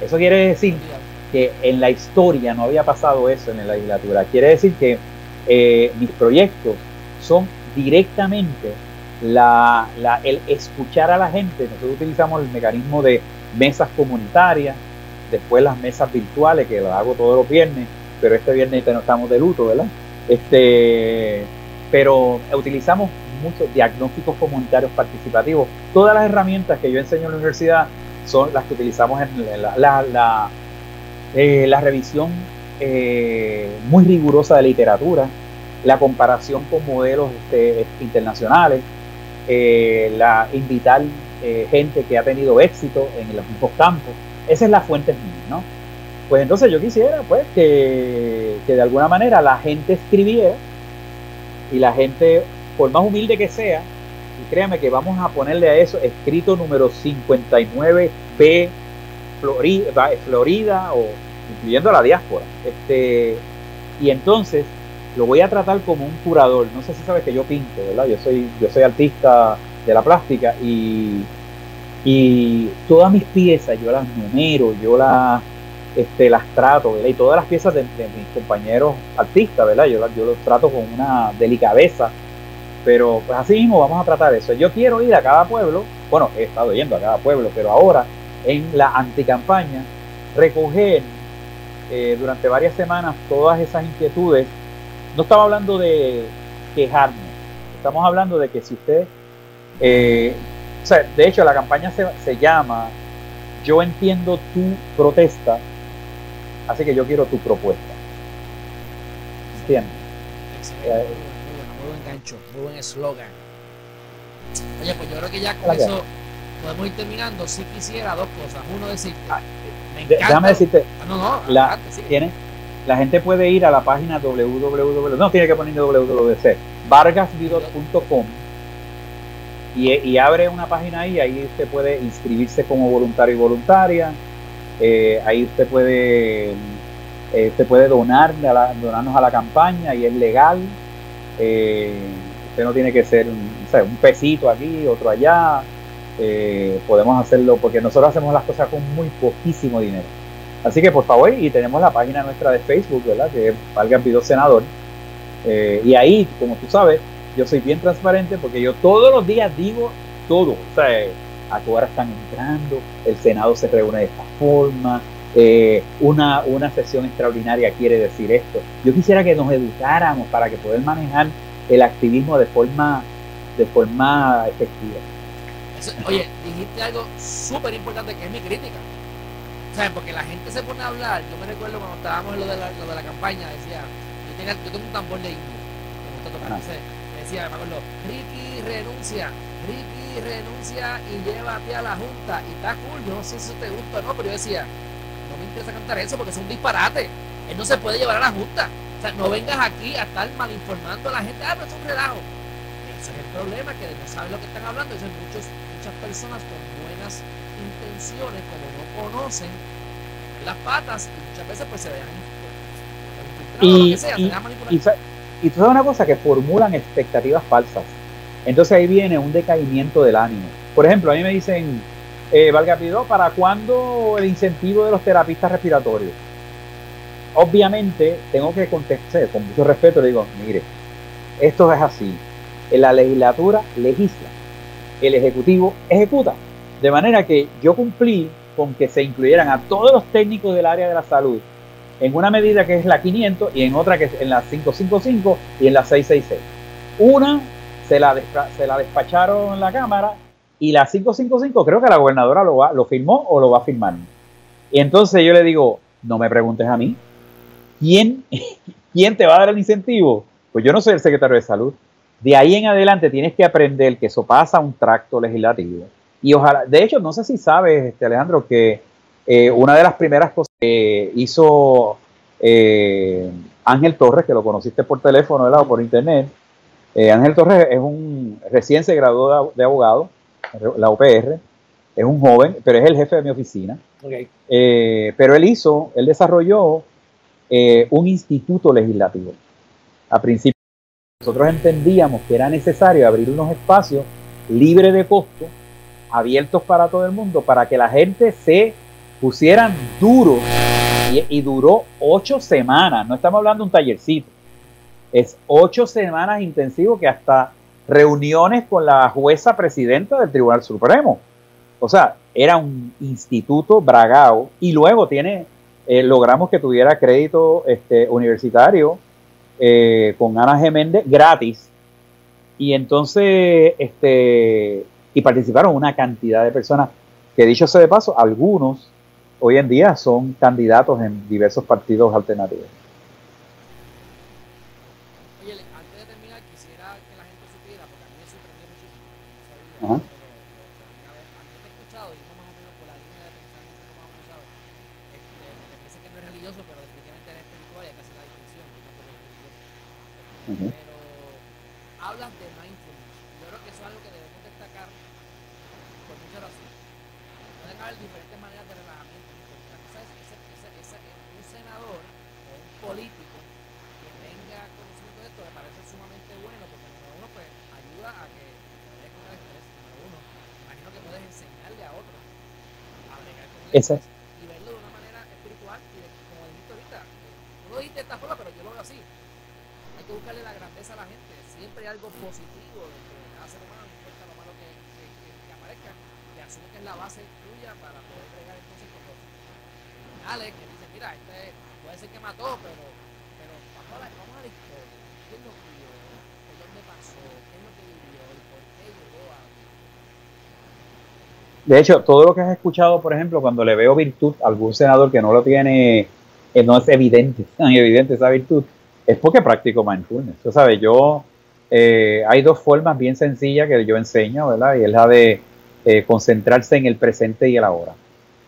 Speaker 3: Eso quiere decir que en la historia no había pasado eso en la legislatura. Quiere decir que eh, mis proyectos son directamente la, el escuchar a la gente. Nosotros utilizamos el mecanismo de mesas comunitarias, después las mesas virtuales, que las hago todos los viernes, pero este viernes no estamos de luto, ¿verdad? Este, pero utilizamos muchos diagnósticos comunitarios participativos. Todas las herramientas que yo enseño en la universidad son las que utilizamos en la, la, eh, revisión eh, muy rigurosa de literatura, la comparación con modelos este, internacionales, eh, la invitar gente que ha tenido éxito en los mismos campos. Esa es la fuente mía, ¿no? Pues entonces yo quisiera pues que, que de alguna manera la gente escribiera y la gente por más humilde que sea, y créame que vamos a ponerle a eso escrito número 59B Florida, Florida o incluyendo la diáspora. Este, y entonces lo voy a tratar como un curador. No sé si sabes que yo pinto, ¿verdad? Yo soy, yo soy artista de la plástica y, y todas mis piezas yo las numero, yo las, este, las trato, ¿verdad? Y todas las piezas de, mis compañeros artistas, ¿verdad? Yo, yo los trato con una delicadeza pero pues así mismo vamos a tratar eso. Yo quiero ir a cada pueblo, bueno, he estado yendo a cada pueblo, pero ahora en la anticampaña, recoger eh, durante varias semanas todas esas inquietudes. No estaba hablando de quejarme, estamos hablando de que si usted, eh, o sea, de hecho la campaña se, se llama Yo entiendo tu protesta, así que yo quiero tu propuesta. ¿Entiendes?
Speaker 2: Muy buen eslogan. Oye, pues yo creo que ya con eso podemos ir terminando. Si quisiera dos cosas. Uno, decirte, ah,
Speaker 3: me encanta. Déjame decirte, ah, no, no, la, tiene, la gente puede ir a la página www, no tiene que poner www, vargasvidot.com y, y, abre una página ahí, ahí usted puede inscribirse como voluntario y voluntaria, eh, ahí usted puede, eh, usted puede donar, donarnos a la campaña y es legal, eh, usted no tiene que ser un, pesito aquí, otro allá. Eh, podemos hacerlo porque nosotros hacemos las cosas con muy poquísimo dinero. Así que por favor, y tenemos la página nuestra de Facebook, ¿verdad? Que es Valgan Pido Senador. Eh, y ahí, como tú sabes, yo soy bien transparente porque yo todos los días digo todo. O sea, a qué hora están entrando, el Senado se reúne de esta forma, eh, una, una sesión extraordinaria quiere decir esto. Yo quisiera que nos educáramos para que poder manejar el activismo de forma, de forma efectiva.
Speaker 2: oye, dijiste algo súper importante que es mi crítica. ¿Sabes? Porque la gente se pone a hablar. Yo me recuerdo cuando estábamos en lo de la, lo de la campaña, decía, yo, tengo, yo tengo un tambor de indio, me gusta tocar. decía, me acuerdo, Ricky renuncia, Ricky renuncia y llévate a la Junta. Y está cool, yo no sé si te gusta o no, pero yo decía, no me interesa cantar eso porque es un disparate. Él no se puede llevar a la Junta. O sea, no vengas aquí a estar mal informando a la gente, ah, pero es un relajo. Ese es el problema, que no saben lo que están hablando. Entonces, muchos, muchas personas con buenas intenciones, como no conocen las patas, y muchas veces pues se dejan
Speaker 3: y, sea, y, y, y, tú sabes una cosa, que formulan expectativas falsas. Entonces ahí viene un decaimiento del ánimo. Por ejemplo, a mí me dicen, eh, Valga Pido, ¿para cuándo el incentivo de los terapistas respiratorios? obviamente tengo que contestar con mucho respeto, digo, mire, esto es así. La legislatura legisla, el ejecutivo ejecuta. De manera que yo cumplí con que se incluyeran a todos los técnicos del área de la salud en una medida que es la 500 y en otra que es en la 555 y en la 666. Una se la, se la despacharon en la Cámara y la 555 creo que la gobernadora lo, va, lo firmó o lo va a firmar. Y entonces yo le digo, no me preguntes a mí, ¿quién, ¿quién te va a dar el incentivo? Pues yo no soy el secretario de salud. De ahí en adelante tienes que aprender que eso pasa a un tracto legislativo. Y ojalá, de hecho, no sé si sabes, este, Alejandro, que eh, una de las primeras cosas que hizo eh, Ángel Torres, que lo conociste por teléfono o por internet, eh, Ángel Torres es un recién se graduó de abogado la UPR, es un joven, pero es el jefe de mi oficina. Eh, pero él hizo, él desarrolló eh, un instituto legislativo. A principio, nosotros entendíamos que era necesario abrir unos espacios libres de costo, abiertos para todo el mundo, para que la gente se pusieran duro y, y duró ocho semanas. No estamos hablando de un tallercito. Es ocho semanas intensivos que hasta reuniones con la jueza presidenta del Tribunal Supremo. O sea, era un instituto bragado y luego tiene, eh, logramos que tuviera crédito este, universitario eh, con Ana Geméndez gratis. Y entonces, este, y participaron una cantidad de personas que dicho sea de paso, algunos hoy en día son candidatos en diversos partidos alternativos.
Speaker 2: Ajá. Antes he escuchado y no más o menos por la línea de pensamiento que más usado. Este, me parece que no es religioso, pero definitivamente es espiritual y hay que hacer la distinción. Pero hablas de mindfulness. Yo creo que eso es algo que debemos destacar por muchas razones. Pueden haber diferentes maneras de relajamiento. La cosa es ese, ese, ese, un senador o un político que tenga conocimiento de esto me parece sumamente bueno porque uno pues ayuda a que puedes enseñarle a otros a con eso y verlo de una manera espiritual y como dijiste ahorita, tú lo dijiste de esta forma, pero yo lo veo así. Hay que buscarle la grandeza a la gente. Siempre hay algo positivo de que cada ser humano, no importa lo malo que, que, que, aparezca, y asume que es la base tuya para poder bregar entonces con los finales que dicen, mira, este puede ser que mató, pero vamos, a la, vamos a la historia. ¿Quién lo crió? ¿Qué dónde pasó? ¿Qué es lo que vivió? ¿Y por qué llegó a
Speaker 3: de hecho, todo lo que has escuchado, por ejemplo, cuando le veo virtud a algún senador que no lo tiene, que no es evidente, tan evidente esa virtud, es porque practico mindfulness. Tú sabes, yo, eh, hay dos formas bien sencillas que yo enseño, ¿verdad? Y es la de eh, concentrarse en el presente y el ahora.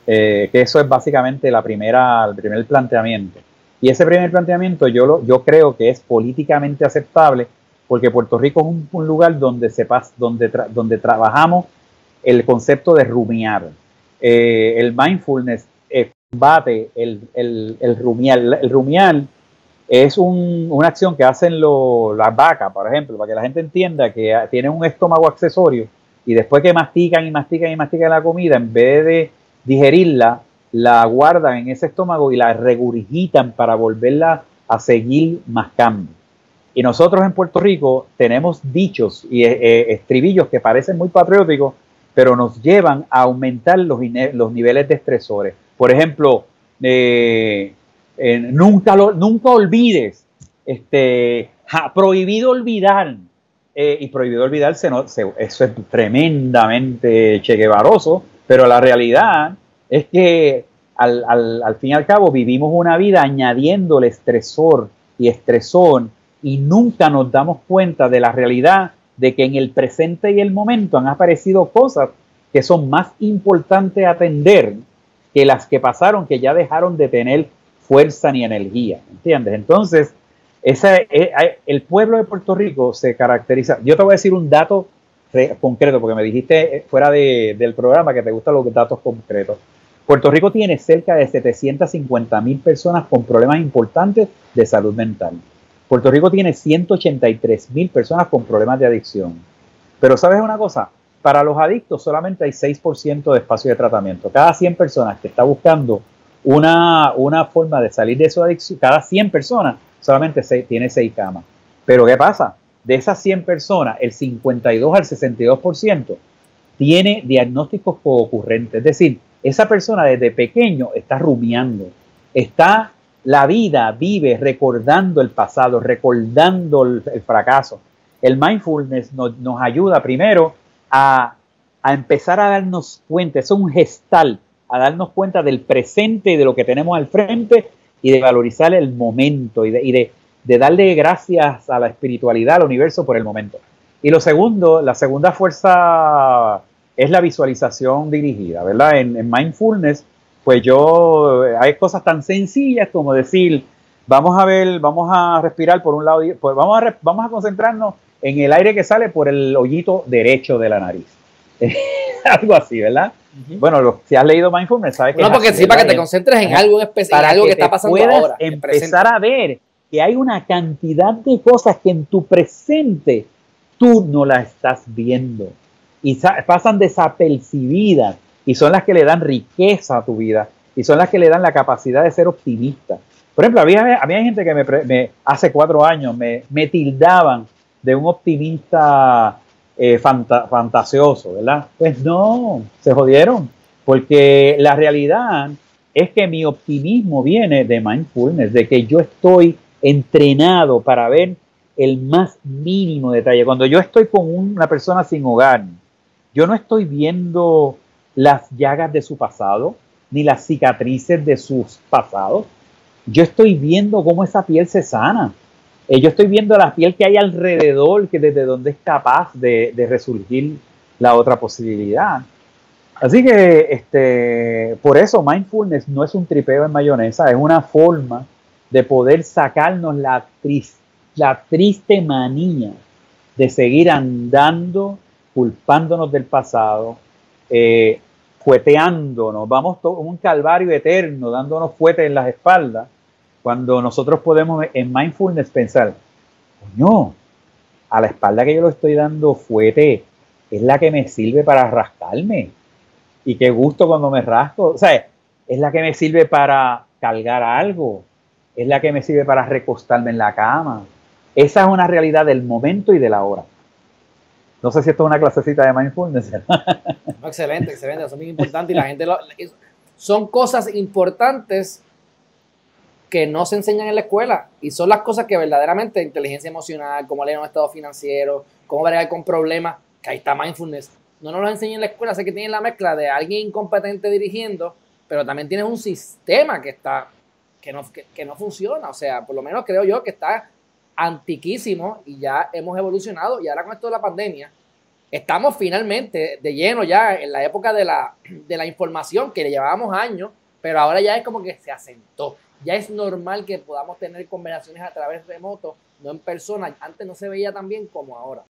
Speaker 3: Eh, que eso es básicamente la primera, el primer planteamiento. Y ese primer planteamiento yo, lo, yo creo que es políticamente aceptable porque Puerto Rico es un, lugar donde, se pasa, donde, donde trabajamos el concepto de rumiar. Eh, el mindfulness combate el, el, el, rumiar. El rumiar es una acción que hacen las vacas, por ejemplo, para que la gente entienda que tienen un estómago accesorio y después que mastican y mastican y mastican la comida, en vez de digerirla, la guardan en ese estómago y la regurgitan para volverla a seguir mascando. Y nosotros en Puerto Rico tenemos dichos y eh, eh, estribillos que parecen muy patrióticos, pero nos llevan a aumentar los, niveles de estresores. Por ejemplo, eh, nunca, lo, nunca olvides, este, prohibido olvidar, eh, y prohibido olvidarse, no, eso es tremendamente cheguevaroso, pero la realidad es que al, al, fin y al cabo vivimos una vida añadiendo el estresor y estresor y nunca nos damos cuenta de la realidad de que en el presente y el momento han aparecido cosas que son más importantes atender que las que pasaron, que ya dejaron de tener fuerza ni energía, ¿entiendes? Entonces, ese, eh, el pueblo de Puerto Rico se caracteriza, yo te voy a decir un dato concreto, porque me dijiste eh, fuera de, del programa que te gustan los datos concretos. Puerto Rico tiene cerca de 750 mil personas con problemas importantes de salud mental. Puerto Rico tiene 183 mil personas con problemas de adicción. Pero sabes una cosa, para los adictos solamente hay 6% de espacio de tratamiento. Cada 100 personas que está buscando una, una forma de salir de su adicción. Cada 100 personas solamente tiene 6 camas. Pero ¿qué pasa? De esas 100 personas, el 52 al 62% tiene diagnósticos ocurrentes. Es decir, esa persona desde pequeño está rumiando, está la vida, vive recordando el pasado, recordando el, fracaso. El mindfulness nos, ayuda primero a, a, empezar a darnos cuenta, es un gestal, a darnos cuenta del presente y de lo que tenemos al frente y de valorizar el momento y de, darle gracias a la espiritualidad, al universo por el momento. Y lo segundo, la segunda fuerza es la visualización dirigida, ¿verdad? En, mindfulness, pues yo, hay cosas tan sencillas como decir, vamos a ver, vamos a respirar por un lado, pues vamos, a, vamos a concentrarnos en el aire que sale por el hoyito derecho de la nariz. algo así, ¿verdad? Bueno, si has leído Mindfulness, sabes que.
Speaker 2: No, porque sí, para que te concentres en algo específico, para algo que, está pasando ahora.
Speaker 3: Empezar a ver que hay una cantidad de cosas que en tu presente tú no las estás viendo y pasan desapercibidas y son las que le dan riqueza a tu vida y son las que le dan la capacidad de ser optimista. Por ejemplo, había, había gente que me, hace cuatro años me, me, tildaban de un optimista eh, fantasioso, ¿verdad? Pues no, se jodieron, porque la realidad es que mi optimismo viene de mindfulness, de que yo estoy entrenado para ver el más mínimo detalle. Cuando yo estoy con una persona sin hogar, yo no estoy viendo las llagas de su pasado, ni las cicatrices de sus pasados. Yo estoy viendo cómo esa piel se sana. Eh, yo estoy viendo la piel que hay alrededor, que desde donde es capaz de, resurgir la otra posibilidad. Así que este, por eso mindfulness no es un tripeo en mayonesa, es una forma de poder sacarnos la, la triste manía de seguir andando culpándonos del pasado, eh, fueteándonos, vamos todo un calvario eterno, dándonos fuetes en las espaldas, cuando nosotros podemos en mindfulness pensar, coño, a la espalda que yo lo estoy dando fuete es la que me sirve para rascarme. Y qué gusto cuando me rasco. O sea, es la que me sirve para cargar algo. Es la que me sirve para recostarme en la cama. Esa es una realidad del momento y de la hora. No sé si esto es una clasecita de mindfulness.
Speaker 2: excelente, excelente. Son muy importantes y la gente son cosas importantes que no se enseñan en la escuela y son las cosas que verdaderamente inteligencia emocional, cómo leer un estado financiero, cómo bregar con problemas, que ahí está mindfulness. No nos lo enseñan en la escuela, sé que tienen la mezcla de alguien incompetente dirigiendo, pero también tienes un sistema que está que no, que no funciona, o sea, por lo menos creo yo que está antiquísimo y ya hemos evolucionado y ahora con esto de la pandemia estamos finalmente de lleno ya en la época de la, de la información que le llevábamos años, pero ahora ya es como que se asentó. Ya es normal que podamos tener conversaciones a través remoto, no en persona. Antes no se veía tan bien como ahora.